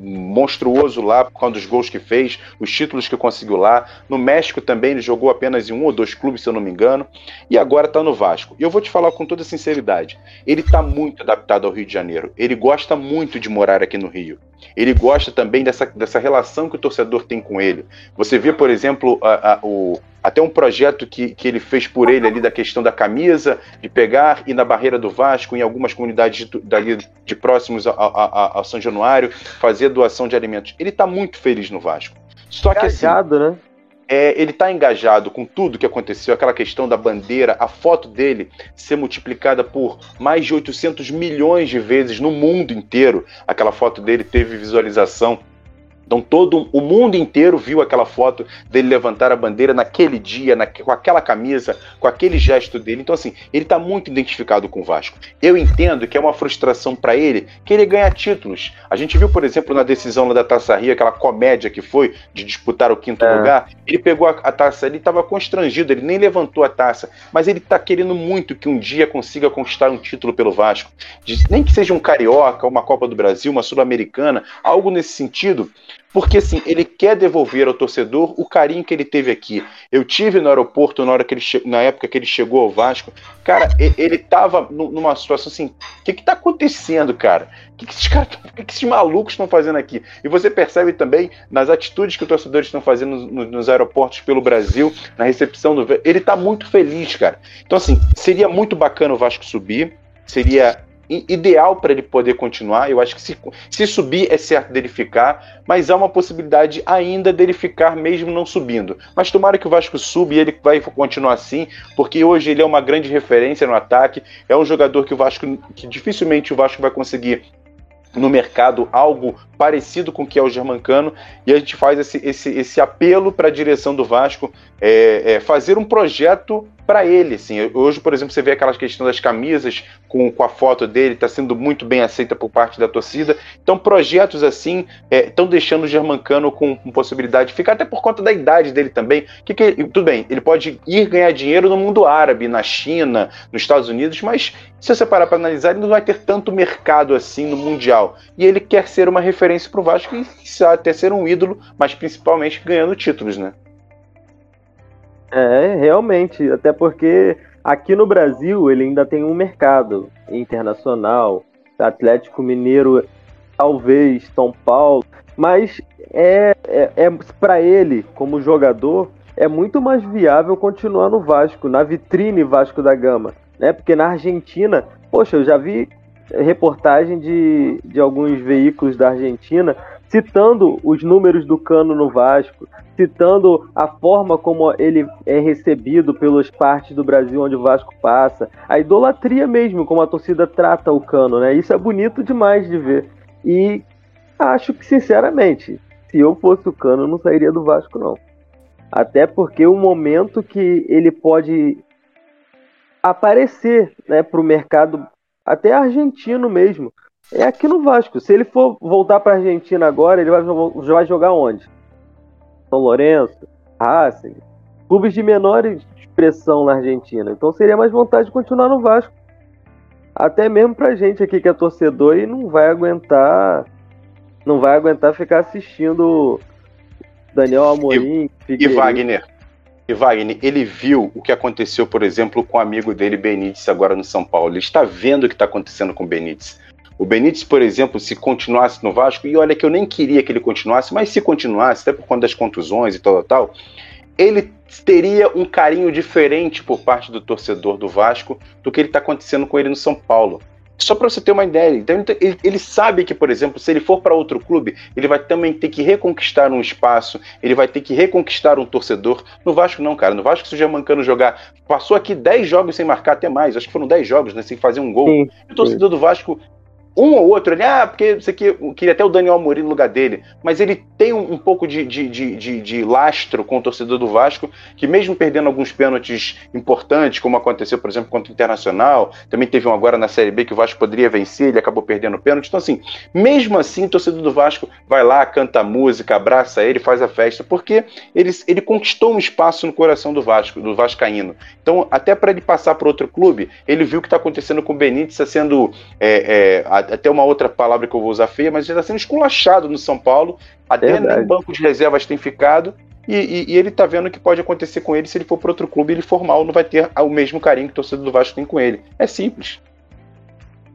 monstruoso lá por causa dos gols que fez, os títulos que conseguiu lá. No México também ele jogou apenas em um ou dois clubes, se eu não me engano, e agora está no Vasco. E eu vou te falar com toda sinceridade, ele está muito adaptado ao Rio de Janeiro. Ele gosta muito de morar aqui no Rio. Ele gosta também dessa, dessa relação que o torcedor tem com ele. Você vê, por exemplo, a, a, o, até um projeto que, que ele fez por ele ali da questão da camisa, de pegar e na barreira do Vasco, em algumas comunidades de, dali de próximos ao São Januário, fazer doação de alimentos. Ele está muito feliz no Vasco. Só que assim, né? É, ele está engajado com tudo que aconteceu, aquela questão da bandeira, a foto dele ser multiplicada por mais de 800 milhões de vezes no mundo inteiro. Aquela foto dele teve visualização então todo o mundo inteiro viu aquela foto dele levantar a bandeira naquele dia, na, com aquela camisa, com aquele gesto dele. Então assim, ele está muito identificado com o Vasco. Eu entendo que é uma frustração para ele que ele ganha títulos. A gente viu, por exemplo, na decisão da Taça Rio, aquela comédia que foi de disputar o quinto é. lugar, ele pegou a, a taça, ele estava constrangido, ele nem levantou a taça, mas ele está querendo muito que um dia consiga conquistar um título pelo Vasco. De, nem que seja um carioca, uma Copa do Brasil, uma sul-americana, algo nesse sentido, porque assim, ele quer devolver ao torcedor o carinho que ele teve aqui. Eu tive no aeroporto na, hora que ele na época que ele chegou ao Vasco. Cara, ele estava numa situação assim: o que, está acontecendo, cara? O que, que esses caras, que, que esses malucos estão fazendo aqui? E você percebe também nas atitudes que os torcedores estão fazendo nos, nos aeroportos pelo Brasil, na recepção do. Ele está muito feliz, cara. Então, assim, seria muito bacana o Vasco subir. Seria ideal para ele poder continuar. Eu acho que se, se subir é certo dele ficar, mas há uma possibilidade ainda dele ficar mesmo não subindo. Mas tomara que o Vasco suba e ele vai continuar assim, porque hoje ele é uma grande referência no ataque, é um jogador que o Vasco que dificilmente o Vasco vai conseguir no mercado algo parecido com o que é o Germancano e a gente faz esse, esse, esse apelo para a direção do Vasco é, é, fazer um projeto para ele, assim. Hoje, por exemplo, você vê aquelas questões das camisas com, com a foto dele, está sendo muito bem aceita por parte da torcida. Então, projetos assim estão é, deixando o Germancano com, com, possibilidade de ficar, até por conta da idade dele também. Que, que tudo bem, ele pode ir ganhar dinheiro no mundo árabe, na China, nos Estados Unidos, mas se você parar para analisar, ele não vai ter tanto mercado assim no Mundial. E ele quer ser uma referência para o Vasco e até ser um ídolo, mas principalmente ganhando títulos, né? É, realmente, até porque aqui no Brasil ele ainda tem um mercado internacional, Atlético Mineiro, talvez São Paulo, mas é, é, é para ele como jogador é muito mais viável continuar no Vasco, na vitrine Vasco da Gama, né? Porque na Argentina, poxa, eu já vi reportagem de, de alguns veículos da Argentina citando os números do Cano no Vasco, citando a forma como ele é recebido pelas partes do Brasil onde o Vasco passa, a idolatria mesmo, como a torcida trata o Cano, né? Isso é bonito demais de ver. E acho que, sinceramente, se eu fosse o Cano, eu não sairia do Vasco, não. Até porque o momento que ele pode aparecer né, para o mercado, até argentino mesmo, é aqui no Vasco. Se ele for voltar para a Argentina agora, ele vai, vai jogar onde? São Lourenço, Racing, clubes de menor expressão na Argentina. Então seria mais vontade de continuar no Vasco. Até mesmo pra gente aqui que é torcedor e não vai aguentar não vai aguentar ficar assistindo Daniel Amorim, e, e Wagner. E Wagner, ele viu o que aconteceu, por exemplo, com o amigo dele Benítez agora no São Paulo. Ele está vendo o que está acontecendo com o Benítez. O Benítez, por exemplo, se continuasse no Vasco, e olha que eu nem queria que ele continuasse, mas se continuasse, até por conta das contusões e tal, tal, ele teria um carinho diferente por parte do torcedor do Vasco do que ele está acontecendo com ele no São Paulo. Só para você ter uma ideia. Então, ele, ele, sabe que, por exemplo, se ele for para outro clube, ele vai também ter que reconquistar um espaço, ele vai ter que reconquistar um torcedor. No Vasco, não, cara. No Vasco, se o Germancano jogar. Passou aqui 10 jogos sem marcar, até mais. Acho que foram 10 jogos, né? Sem fazer um gol. Sim, o torcedor sim. do Vasco um ou outro, ele, ah, porque você queria até o Daniel Amorim no lugar dele, mas ele tem um, um pouco de, de, de, de, lastro com o torcedor do Vasco, que mesmo perdendo alguns pênaltis importantes, como aconteceu, por exemplo, contra o Internacional, também teve um agora na Série B que o Vasco poderia vencer, ele acabou perdendo o pênalti, então assim, mesmo assim, o torcedor do Vasco vai lá, canta música, abraça ele, faz a festa, porque ele, ele conquistou um espaço no coração do Vasco, do Vascaíno. Então, até para ele passar para outro clube, ele viu o que está acontecendo com o Benítez, está sendo é, é, até uma outra palavra que eu vou usar feia, mas ele está sendo esculachado no São Paulo, até no banco de reservas tem ficado, e, e, e ele está vendo o que pode acontecer com ele se ele for para outro clube ele for mal, não vai ter o mesmo carinho que o torcedor do Vasco tem com ele. É simples.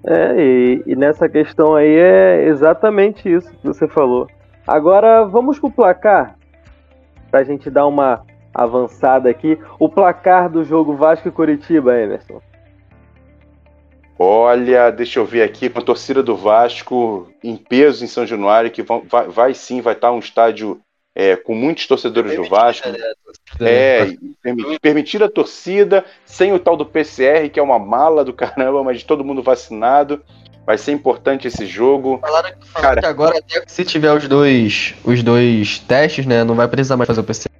É, e, e nessa questão aí é exatamente isso que você falou. Agora vamos pro placar, para a gente dar uma avançada aqui. O placar do jogo Vasco e Curitiba, Emerson. Olha, deixa eu ver aqui, com a torcida do Vasco em peso em São Januário, que vai, vai sim, vai estar um estádio é, com muitos torcedores do Vasco. Né, é, permitir, permitir a torcida, sem o tal do PCR, que é uma mala do caramba, mas todo mundo vacinado. Vai ser importante esse jogo. Falaram, falaram Cara, que agora, se tiver os dois, os dois testes, né, não vai precisar mais fazer o PCR.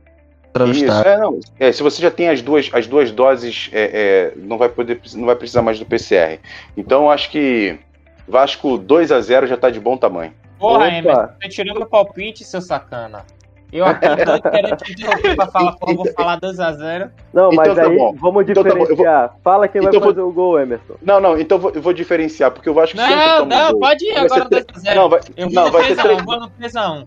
Isso, é, não. É, se você já tem as duas, as duas doses, é, é, não vai poder, não vai precisar mais do PCR. Então acho que Vasco 2 a 0 já tá de bom tamanho. Porra, Emerson, você tirou meu palpite, seu sacana. Eu aqui querendo te interromper pra falar, pô, vou falar 2x0. Não, mas então, tá aí bom. vamos diferenciar. Então, tá vou... Fala quem então vai fazer vou... o gol, Emerson. Não, não, então vou, eu vou diferenciar, porque eu Vasco não, sempre toma Não, não, pode ir agora 2x0. Não, vai, eu não, vai ser 3 vou no 3x1.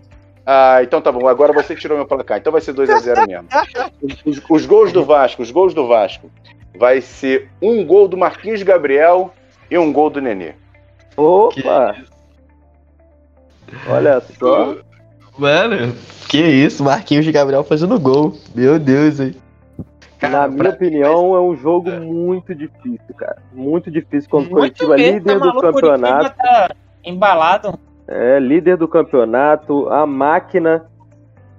Ah, então tá bom. Agora você tirou meu placar. Então vai ser 2 a 0 mesmo. Os, os, gols do Vasco, os gols do Vasco. Vai ser um gol do Marquinhos Gabriel e um gol do Nenê. Opa! Que... Olha só. Mano, que isso, Marquinhos de Gabriel fazendo gol. Meu Deus, aí. Cara, Na minha pra... opinião, é um jogo muito difícil, cara. Muito difícil quando o Curitiba líder tá do campeonato. Tá embalado. É, líder do campeonato, a máquina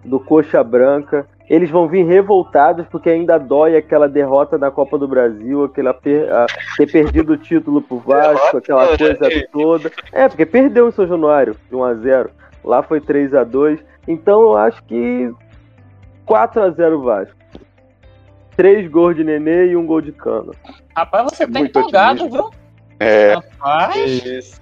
do Coxa Branca. Eles vão vir revoltados porque ainda dói aquela derrota na Copa do Brasil, aquela per, a, ter perdido o título pro Vasco, aquela coisa toda. É, porque perdeu em São Januário de 1 a 0. Lá foi 3 a 2. Então eu acho que 4 a 0 Vasco. três gols de Nenê e um gol de Cano. Rapaz, você tá Muito empolgado, otimista. viu? É. Rapaz. Isso.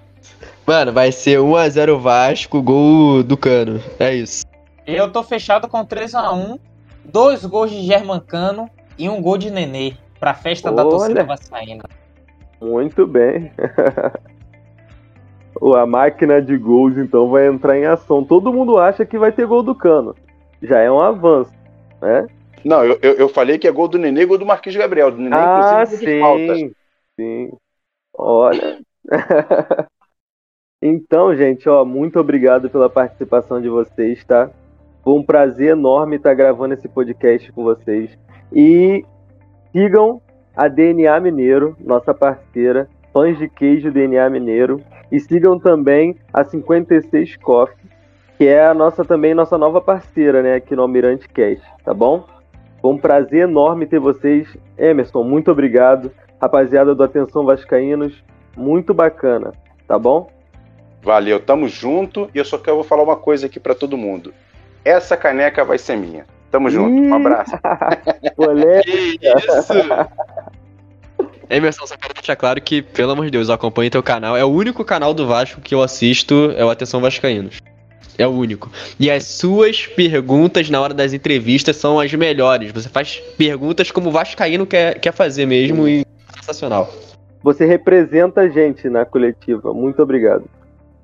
Mano, vai ser 1x0 Vasco, gol do Cano. É isso. Eu tô fechado com 3x1, dois gols de Germancano e um gol de Nenê pra festa Olha. da torcida vascaína. Muito bem. a máquina de gols então vai entrar em ação. Todo mundo acha que vai ter gol do Cano. Já é um avanço, né? Não, eu, eu, eu falei que é gol do Nenê e gol do Marquinhos Gabriel. Do Nenê, ah, sim, sim. Olha. então, gente, ó, muito obrigado pela participação de vocês, tá? Foi um prazer enorme estar gravando esse podcast com vocês. E sigam a DNA Mineiro, nossa parceira, fãs de queijo DNA Mineiro. E sigam também a 56 Coffee, que é a nossa também nossa nova parceira, né, aqui no Almirante Cast, tá bom? Foi um prazer enorme ter vocês. Emerson, muito obrigado. Rapaziada do Atenção Vascaínos, muito bacana, tá bom? Valeu, tamo junto. E eu só quero falar uma coisa aqui para todo mundo. Essa caneca vai ser minha. Tamo junto. Um abraço. que isso? Emerson, só quero deixar claro que, pelo amor de Deus, eu acompanho teu canal. É o único canal do Vasco que eu assisto, é o Atenção Vascaínos. É o único. E as suas perguntas na hora das entrevistas são as melhores. Você faz perguntas como o Vascaíno quer, quer fazer mesmo e sensacional. Você representa a gente na coletiva. Muito obrigado.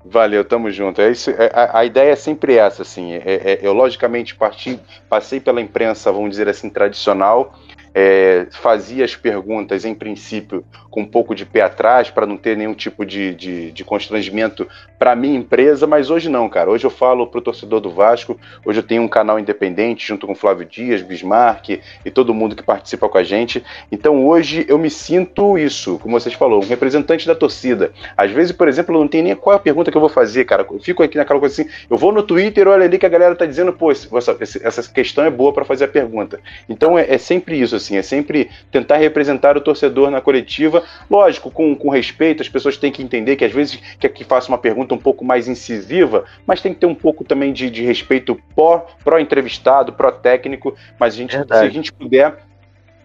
Valeu, tamo junto. É isso, é, a, a, ideia é sempre essa, assim. É, é, eu, logicamente, parti, passei pela imprensa, vamos dizer assim, tradicional, é, fazia as perguntas, em princípio, com um pouco de pé atrás, para não ter nenhum tipo de, de, de constrangimento para minha empresa, mas hoje não, cara. Hoje eu falo para o torcedor do Vasco, hoje eu tenho um canal independente junto com Flávio Dias, Bismarck e todo mundo que participa com a gente. Então hoje eu me sinto isso, como vocês falaram, um representante da torcida. Às vezes, por exemplo, eu não tenho nem qual é a pergunta que eu vou fazer, cara. Eu fico aqui naquela coisa assim, eu vou no Twitter, olha ali que a galera tá dizendo, pô, essa, essa questão é boa para fazer a pergunta. Então é, é sempre isso, assim, é sempre tentar representar o torcedor na coletiva, lógico, com, com respeito, as pessoas têm que entender que às vezes quer que faça uma pergunta um pouco mais incisiva, mas tem que ter um pouco também de, de respeito pró-entrevistado, pró pró-técnico, mas a gente, se a gente puder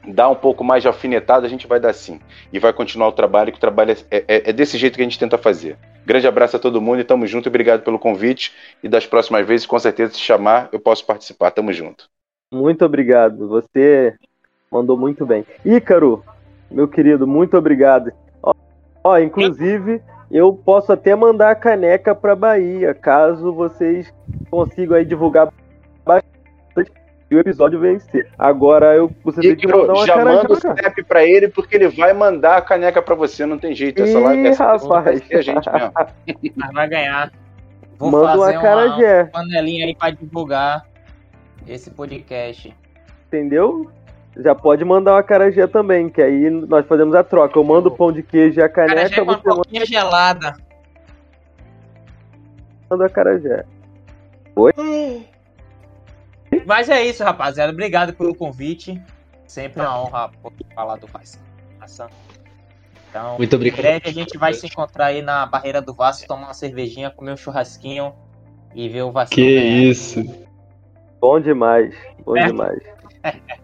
dar um pouco mais de alfinetada, a gente vai dar sim. E vai continuar o trabalho, que o trabalho é, é, é, desse jeito que a gente tenta fazer. Grande abraço a todo mundo e tamo junto. Obrigado pelo convite. E das próximas vezes, com certeza, se chamar, eu posso participar. Tamo junto. Muito obrigado. Você Mandou muito bem. Ícaro, meu querido, muito obrigado. Ó, ó, inclusive, eu posso até mandar a caneca para Bahia, caso vocês consigam aí divulgar bastante e o episódio vencer. Agora eu você tem que mandar uma já manda o snap para ele porque ele vai mandar a caneca para você, não tem jeito. Essa live essa rapaz. a gente mesmo. Mas vai ganhar. Vou Manda fazer uma, uma panelinha aí para divulgar esse podcast. Entendeu? Já pode mandar uma carajé também, que aí nós fazemos a troca. Eu mando o pão de queijo e a caneca. Carajé com uma manda... gelada. Manda a carajé. Oi? Mas é isso, rapaziada. Obrigado pelo convite. Sempre uma honra falar do Vasco. Então, Muito obrigado. Em breve a gente vai se encontrar aí na barreira do Vasco, tomar uma cervejinha, comer um churrasquinho e ver o Vasco. Que ganhar. isso. Bom demais. Bom é. demais.